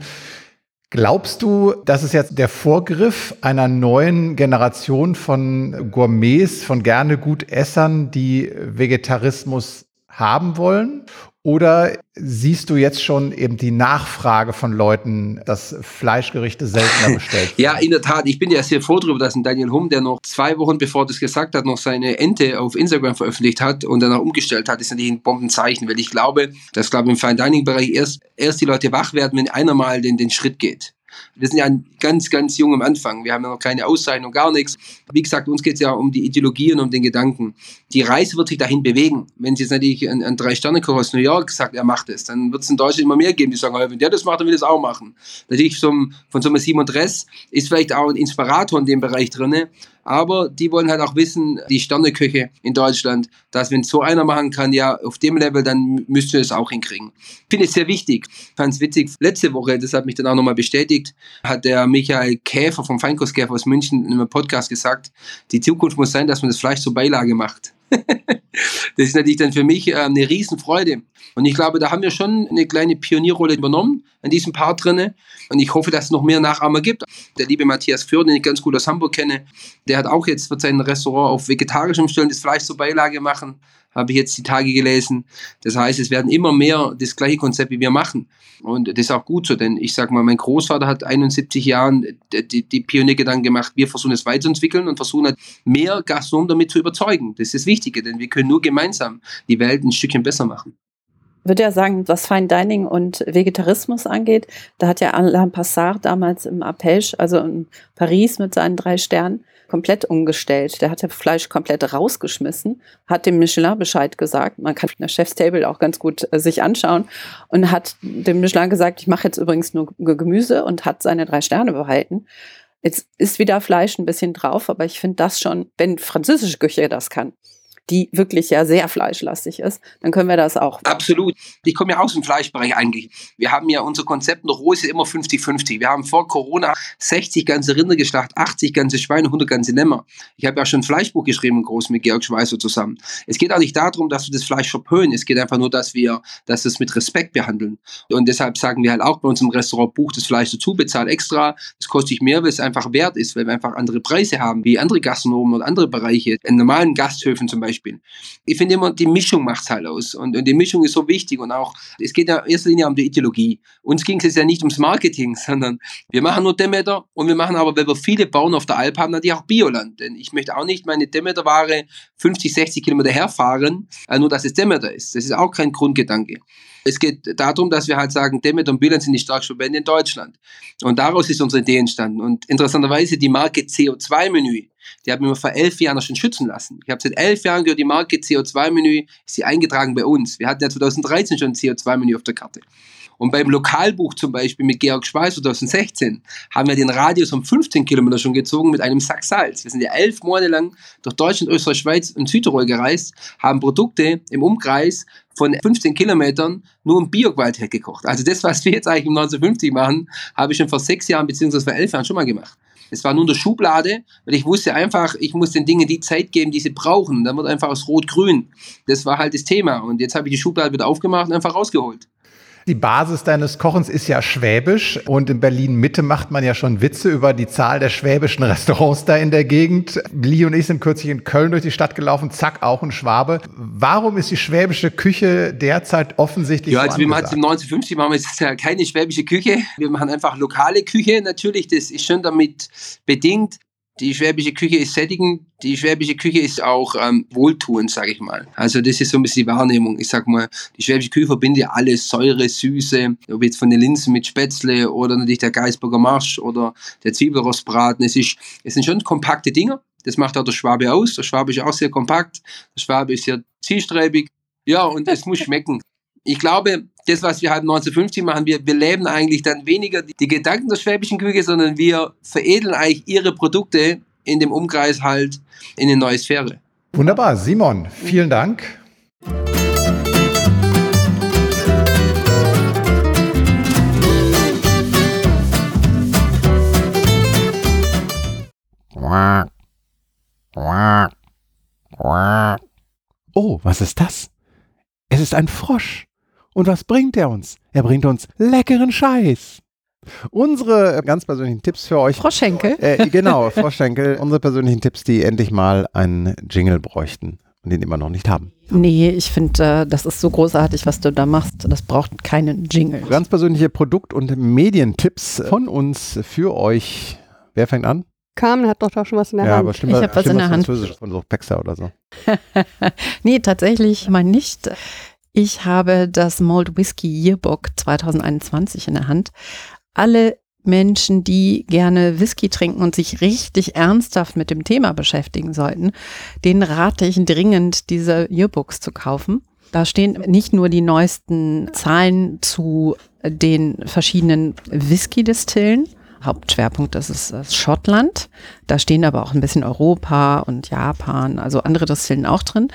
Glaubst du, das ist jetzt der Vorgriff einer neuen Generation von Gourmets, von gerne Gutessern, die Vegetarismus haben wollen? Oder siehst du jetzt schon eben die Nachfrage von Leuten, dass Fleischgerichte seltener bestellt werden? ja, in der Tat. Ich bin ja sehr froh darüber, dass ein Daniel Hum, der noch zwei Wochen bevor das gesagt hat, noch seine Ente auf Instagram veröffentlicht hat und dann auch umgestellt hat, ist natürlich ein Bombenzeichen, weil ich glaube, dass, glaube ich, im Fine Dining Bereich erst, erst die Leute wach werden, wenn einer mal den, den Schritt geht. Wir sind ja ganz, ganz jung am Anfang. Wir haben ja noch keine Auszeichnung, gar nichts. Wie gesagt, uns geht es ja um die Ideologie und um den Gedanken. Die Reise wird sich dahin bewegen. Wenn es jetzt natürlich ein, ein Drei-Sterne-Koch aus New York sagt, er macht es, dann wird es in Deutschland immer mehr geben, die sagen, wenn der das macht, dann will ich das auch machen. Natürlich von so einem Simon Dress ist vielleicht auch ein Inspirator in dem Bereich drin, aber die wollen halt auch wissen, die Sterneköche in Deutschland, dass wenn so einer machen kann, ja, auf dem Level, dann müsste es auch hinkriegen. Ich finde es sehr wichtig. Ich fand es witzig, letzte Woche, das hat mich dann auch nochmal bestätigt, hat der Michael Käfer vom Feinkostkäfer aus München in einem Podcast gesagt, die Zukunft muss sein, dass man das Fleisch zur Beilage macht. Das ist natürlich dann für mich äh, eine Riesenfreude. Und ich glaube, da haben wir schon eine kleine Pionierrolle übernommen an diesem Part drinne. Und ich hoffe, dass es noch mehr Nachahmer gibt. Der liebe Matthias Föhr, den ich ganz gut aus Hamburg kenne, der hat auch jetzt für sein Restaurant auf vegetarisch umstellen, das Fleisch zur Beilage machen habe ich jetzt die Tage gelesen. Das heißt, es werden immer mehr das gleiche Konzept wie wir machen. Und das ist auch gut so, denn ich sage mal, mein Großvater hat 71 Jahren die, die Pioniergedanken gemacht, wir versuchen es weiterzuentwickeln und versuchen halt mehr Gastronomen damit zu überzeugen. Das ist das Wichtige, denn wir können nur gemeinsam die Welt ein Stückchen besser machen würde ja sagen, was Fine Dining und Vegetarismus angeht, da hat ja Alain Passard damals im Apelche, also in Paris mit seinen drei Sternen, komplett umgestellt. Der hat das Fleisch komplett rausgeschmissen, hat dem Michelin Bescheid gesagt. Man kann der Chefstable auch ganz gut äh, sich anschauen und hat dem Michelin gesagt, ich mache jetzt übrigens nur Gemüse und hat seine drei Sterne behalten. Jetzt ist wieder Fleisch ein bisschen drauf, aber ich finde das schon, wenn französische Küche das kann, die wirklich ja sehr fleischlastig ist, dann können wir das auch. Absolut. Ich komme ja aus dem Fleischbereich eigentlich. Wir haben ja unser Konzept noch roh ist immer 50-50. Wir haben vor Corona 60 ganze Rinder geschlachtet, 80 ganze Schweine, 100 ganze Lämmer. Ich habe ja schon ein Fleischbuch geschrieben, groß mit Georg Schweißer zusammen. Es geht auch nicht darum, dass wir das Fleisch verpönen. Es geht einfach nur, dass wir, dass es mit Respekt behandeln. Und deshalb sagen wir halt auch bei uns im Restaurant, buch das Fleisch dazu, bezahlt extra. Das kostet sich mehr, weil es einfach wert ist, weil wir einfach andere Preise haben, wie andere Gastronomen und andere Bereiche. In normalen Gasthöfen zum Beispiel Beispiel. Ich finde immer, die Mischung macht es halt aus. Und, und, die Mischung ist so wichtig. Und auch, es geht ja in erster Linie um die Ideologie. Uns ging es ja nicht ums Marketing, sondern wir machen nur Demeter und wir machen aber, weil wir viele Bauern auf der Alp haben, natürlich auch Bioland. Denn ich möchte auch nicht meine Demeter-Ware 50, 60 Kilometer herfahren, äh, nur dass es Demeter ist. Das ist auch kein Grundgedanke. Es geht darum, dass wir halt sagen, Demet und Bülent sind die stärksten Verbände in Deutschland. Und daraus ist unsere Idee entstanden. Und interessanterweise die Marke CO2-Menü, die haben wir vor elf Jahren schon schützen lassen. Ich habe seit elf Jahren gehört, die Marke CO2-Menü ist sie eingetragen bei uns. Wir hatten ja 2013 schon ein CO2-Menü auf der Karte. Und beim Lokalbuch zum Beispiel mit Georg Schweiß 2016 haben wir den Radius um 15 Kilometer schon gezogen mit einem Sack Salz. Wir sind ja elf Monate lang durch Deutschland, Österreich, Schweiz und Südtirol gereist, haben Produkte im Umkreis von 15 Kilometern nur im Bioqualität hergekocht. Also das, was wir jetzt eigentlich im 1950 machen, habe ich schon vor sechs Jahren beziehungsweise vor elf Jahren schon mal gemacht. Es war nur in der Schublade, weil ich wusste einfach, ich muss den Dingen die Zeit geben, die sie brauchen. Dann wird einfach aus Rot-Grün. Das war halt das Thema. Und jetzt habe ich die Schublade wieder aufgemacht und einfach rausgeholt. Die Basis deines Kochens ist ja Schwäbisch und in Berlin Mitte macht man ja schon Witze über die Zahl der schwäbischen Restaurants da in der Gegend. Lee und ich sind kürzlich in Köln durch die Stadt gelaufen, zack, auch ein Schwabe. Warum ist die schwäbische Küche derzeit offensichtlich Ja, also so wir machen im 1950 machen wir jetzt ja keine schwäbische Küche. Wir machen einfach lokale Küche natürlich. Das ist schon damit bedingt, die schwäbische Küche ist sättigend, die schwäbische Küche ist auch ähm, wohltuend, sage ich mal. Also das ist so ein bisschen die Wahrnehmung. Ich sag mal, die schwäbische Küche verbindet ja alles Säure, Süße, ob jetzt von den Linsen mit Spätzle oder natürlich der Geisburger Marsch oder der Zwiebelrostbraten. Es, ist, es sind schon kompakte Dinge. Das macht auch der Schwabe aus. Der Schwabe ist auch sehr kompakt. Der Schwabe ist sehr zielstrebig. Ja, und es muss schmecken. Ich glaube, das, was wir halt 1950 machen, wir, wir leben eigentlich dann weniger die, die Gedanken der schwäbischen Küche, sondern wir veredeln eigentlich ihre Produkte in dem Umkreis halt in eine neue Sphäre. Wunderbar, Simon, vielen Dank. Oh, was ist das? Es ist ein Frosch. Und was bringt er uns? Er bringt uns leckeren Scheiß. Unsere ganz persönlichen Tipps für euch. Froschenkel. Äh, genau, Froschenkel. unsere persönlichen Tipps, die endlich mal einen Jingle bräuchten und den immer noch nicht haben. Nee, ich finde, äh, das ist so großartig, was du da machst. Das braucht keinen Jingle. Ganz persönliche Produkt- und Medientipps von uns für euch. Wer fängt an? Carmen hat doch da schon was in der ja, Hand. Aber stimmt, ich habe was in der Hand. Von so Pexter oder so. nee, tatsächlich mal nicht. Ich habe das Mold Whisky Yearbook 2021 in der Hand. Alle Menschen, die gerne Whisky trinken und sich richtig ernsthaft mit dem Thema beschäftigen sollten, denen rate ich dringend, diese Yearbooks zu kaufen. Da stehen nicht nur die neuesten Zahlen zu den verschiedenen Whisky-Distillen. Hauptschwerpunkt das ist Schottland. Da stehen aber auch ein bisschen Europa und Japan, also andere Distillen auch drin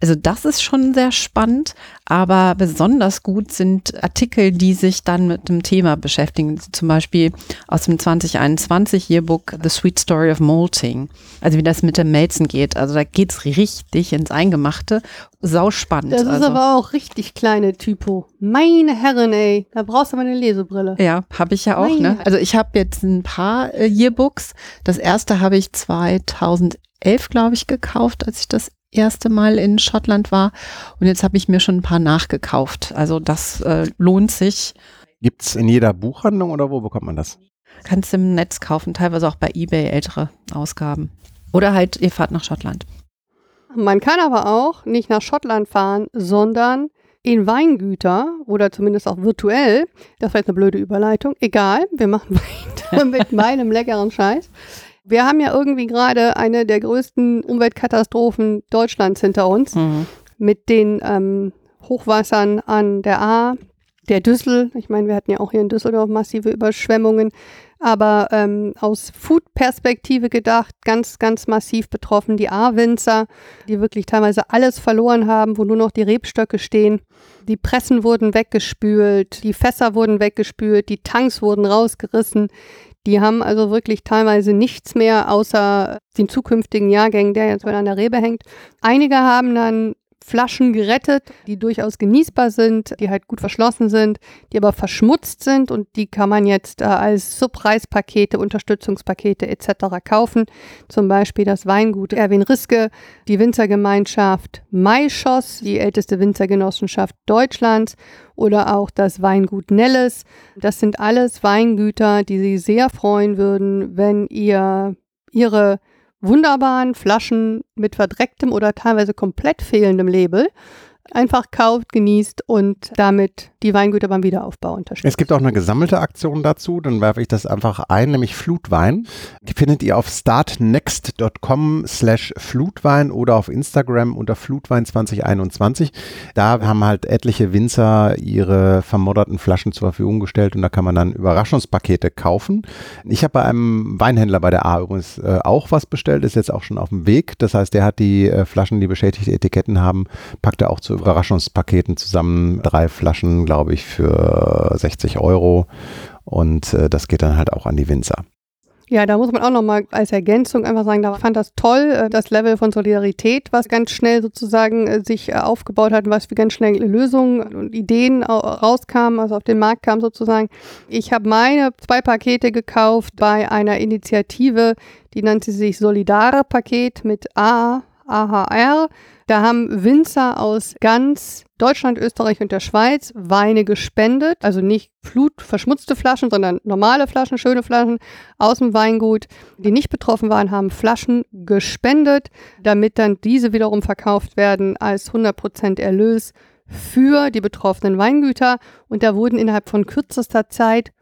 Also das ist schon sehr spannend, aber besonders gut sind Artikel, die sich dann mit dem Thema beschäftigen. Zum Beispiel aus dem 2021 Yearbook The Sweet Story of Molting. Also wie das mit dem Melzen geht. Also da geht's richtig ins Eingemachte. Sau spannend. Das ist also. aber auch richtig kleine Typo. Meine Herren, ey, da brauchst du mal eine Lesebrille. Ja, habe ich ja auch. Meine Ne? Also ich habe jetzt ein paar äh, Yearbooks. Das erste habe ich 2011, glaube ich, gekauft, als ich das erste Mal in Schottland war. Und jetzt habe ich mir schon ein paar nachgekauft. Also das äh, lohnt sich. Gibt es in jeder Buchhandlung oder wo bekommt man das? Kannst du im Netz kaufen, teilweise auch bei eBay ältere Ausgaben. Oder halt, ihr fahrt nach Schottland. Man kann aber auch nicht nach Schottland fahren, sondern in Weingüter oder zumindest auch virtuell. Das war jetzt eine blöde Überleitung. Egal, wir machen weiter mit meinem leckeren Scheiß. Wir haben ja irgendwie gerade eine der größten Umweltkatastrophen Deutschlands hinter uns Mhm. mit den ähm, Hochwassern an der A, der Düssel. Ich meine, wir hatten ja auch hier in Düsseldorf massive Überschwemmungen. Aber ähm, aus Food-Perspektive gedacht, ganz, ganz massiv betroffen. Die A-Winzer, die wirklich teilweise alles verloren haben, wo nur noch die Rebstöcke stehen. Die Pressen wurden weggespült, die Fässer wurden weggespült, die Tanks wurden rausgerissen. Die haben also wirklich teilweise nichts mehr außer den zukünftigen Jahrgängen, der jetzt wieder an der Rebe hängt. Einige haben dann Flaschen gerettet, die durchaus genießbar sind, die halt gut verschlossen sind, die aber verschmutzt sind und die kann man jetzt äh, als Subpreispakete, Unterstützungspakete etc. kaufen. Zum Beispiel das Weingut Erwin Riske, die Winzergemeinschaft Maischoss, die älteste Winzergenossenschaft Deutschlands oder auch das Weingut Nelles. Das sind alles Weingüter, die Sie sehr freuen würden, wenn ihr ihre wunderbaren Flaschen mit verdrecktem oder teilweise komplett fehlendem Label einfach kauft, genießt und damit die Weingüter beim Wiederaufbau unterstützt. Es gibt auch eine gesammelte Aktion dazu, dann werfe ich das einfach ein, nämlich Flutwein. Die findet ihr auf startnext.com slash Flutwein oder auf Instagram unter Flutwein 2021. Da haben halt etliche Winzer ihre vermodderten Flaschen zur Verfügung gestellt und da kann man dann Überraschungspakete kaufen. Ich habe bei einem Weinhändler bei der A übrigens äh, auch was bestellt, ist jetzt auch schon auf dem Weg. Das heißt, der hat die äh, Flaschen, die beschädigte Etiketten haben, packt er auch zu Überraschungspaketen zusammen. Drei Flaschen, glaube ich, für 60 Euro. Und äh, das geht dann halt auch an die Winzer. Ja, da muss man auch nochmal als Ergänzung einfach sagen, da fand das toll, äh, das Level von Solidarität, was ganz schnell sozusagen äh, sich äh, aufgebaut hat, was für ganz schnell Lösungen und Ideen au- rauskamen, also auf den Markt kam sozusagen. Ich habe meine zwei Pakete gekauft bei einer Initiative, die nannte sich Solidare Paket mit A, AHR. Da haben Winzer aus ganz Deutschland, Österreich und der Schweiz Weine gespendet. Also nicht flutverschmutzte Flaschen, sondern normale Flaschen, schöne Flaschen aus dem Weingut. Die nicht betroffen waren, haben Flaschen gespendet, damit dann diese wiederum verkauft werden als 100% Erlös für die betroffenen Weingüter. Und da wurden innerhalb von kürzester Zeit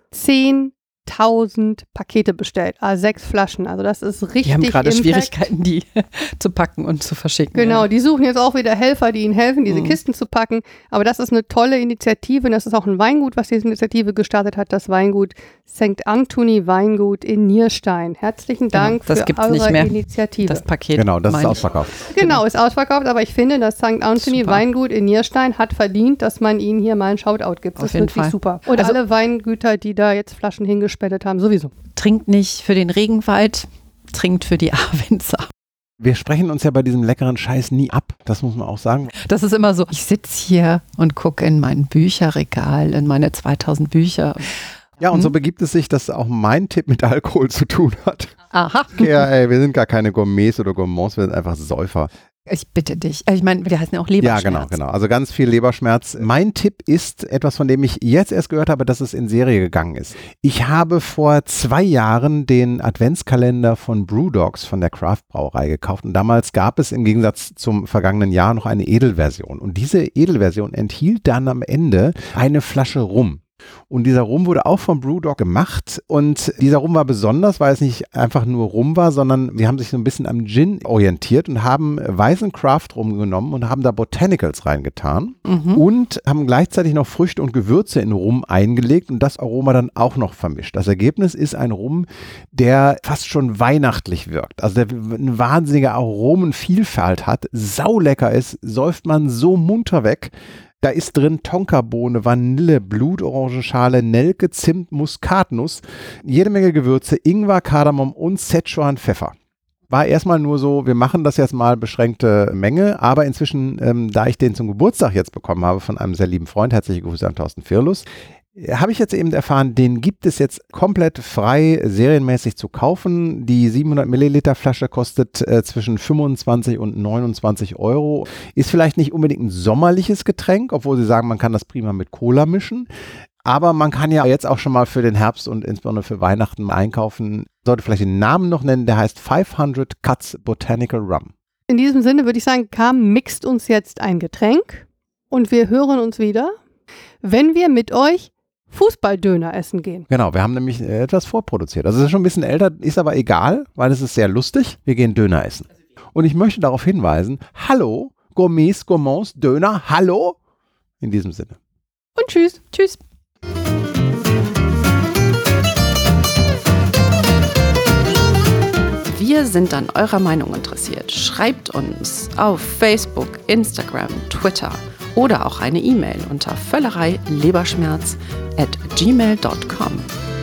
10.000 Pakete bestellt, also sechs Flaschen. Also das ist richtig Die haben gerade. Schwierigkeiten, die zu packen und zu verschicken. Genau, Ja. die suchen jetzt auch wieder Helfer, die ihnen helfen, diese Mhm. Kisten zu packen. Aber das ist eine tolle Initiative und das ist auch ein Weingut, was diese Initiative gestartet hat, das Weingut St. Anthony Weingut in Nierstein. Herzlichen Genau, Dank das für eure nicht mehr. Initiative. Das Paket. Genau, das ist ich. ausverkauft. genau, ist ausverkauft, aber ich finde, das St. Anthony Super. Weingut in Nierstein hat verdient, dass man ihnen hier mal einen Shoutout gibt. Das Auf ist jeden wirklich Fall. super. Und Also- alle Weingüter, die da jetzt Flaschen hingespendet haben, sowieso. Trinkt nicht für den Regenwald, trinkt für die A-Winzer. Wir sprechen uns ja bei diesem leckeren Scheiß nie ab. Das muss man auch sagen. Das ist immer so, ich sitze hier und gucke in mein Bücherregal, in meine 2000 Bücher. Ja, und so Mhm. begibt es sich, dass auch mein Tipp mit Alkohol zu tun hat. Aha. Ja, ey, wir sind gar keine Gourmets oder Gourmands, wir sind einfach Säufer. Ich bitte dich. Ich meine, wir heißen ja auch Ja, Leberschmerz. genau, genau. Also ganz viel Leberschmerz. Mein Tipp ist etwas, von dem ich jetzt erst gehört habe, dass es in Serie gegangen ist. Ich habe vor zwei Jahren den Adventskalender von Brewdogs von der Craft Brauerei gekauft und damals gab es im Gegensatz zum vergangenen Jahr noch eine Edelversion und diese Edelversion enthielt dann am Ende eine Flasche Rum. Und dieser Rum wurde auch vom Brewdog gemacht. Und dieser Rum war besonders, weil es nicht einfach nur Rum war, sondern wir haben sich so ein bisschen am Gin orientiert und haben weißen Craft Rum genommen und haben da Botanicals reingetan mhm. und haben gleichzeitig noch Früchte und Gewürze in Rum eingelegt und das Aroma dann auch noch vermischt. Das Ergebnis ist ein Rum, der fast schon weihnachtlich wirkt. Also der eine wahnsinnige Aromenvielfalt hat, saulecker ist, säuft man so munter weg. Da ist drin Tonkabohne, Vanille, Blutorangenschale, Nelke, Zimt, Muskatnuss, jede Menge Gewürze, Ingwer, Kardamom und Szechuan Pfeffer. War erstmal nur so, wir machen das jetzt mal beschränkte Menge, aber inzwischen, ähm, da ich den zum Geburtstag jetzt bekommen habe von einem sehr lieben Freund, herzliche Grüße an Thorsten Firlus, habe ich jetzt eben erfahren, den gibt es jetzt komplett frei serienmäßig zu kaufen. Die 700 Milliliter Flasche kostet äh, zwischen 25 und 29 Euro. Ist vielleicht nicht unbedingt ein sommerliches Getränk, obwohl sie sagen, man kann das prima mit Cola mischen. Aber man kann ja jetzt auch schon mal für den Herbst und insbesondere für Weihnachten einkaufen. Sollte vielleicht den Namen noch nennen, der heißt 500 Cuts Botanical Rum. In diesem Sinne würde ich sagen, Kam mixt uns jetzt ein Getränk und wir hören uns wieder, wenn wir mit euch Fußballdöner essen gehen. Genau, wir haben nämlich äh, etwas vorproduziert. Also es ist schon ein bisschen älter, ist aber egal, weil es ist sehr lustig. Wir gehen Döner essen. Und ich möchte darauf hinweisen, hallo, Gourmets, Gourmands, Döner, hallo. In diesem Sinne. Und tschüss. Tschüss. Wir sind an eurer Meinung interessiert. Schreibt uns auf Facebook, Instagram, Twitter oder auch eine E-Mail unter völlerei leberschmerz at gmail.com.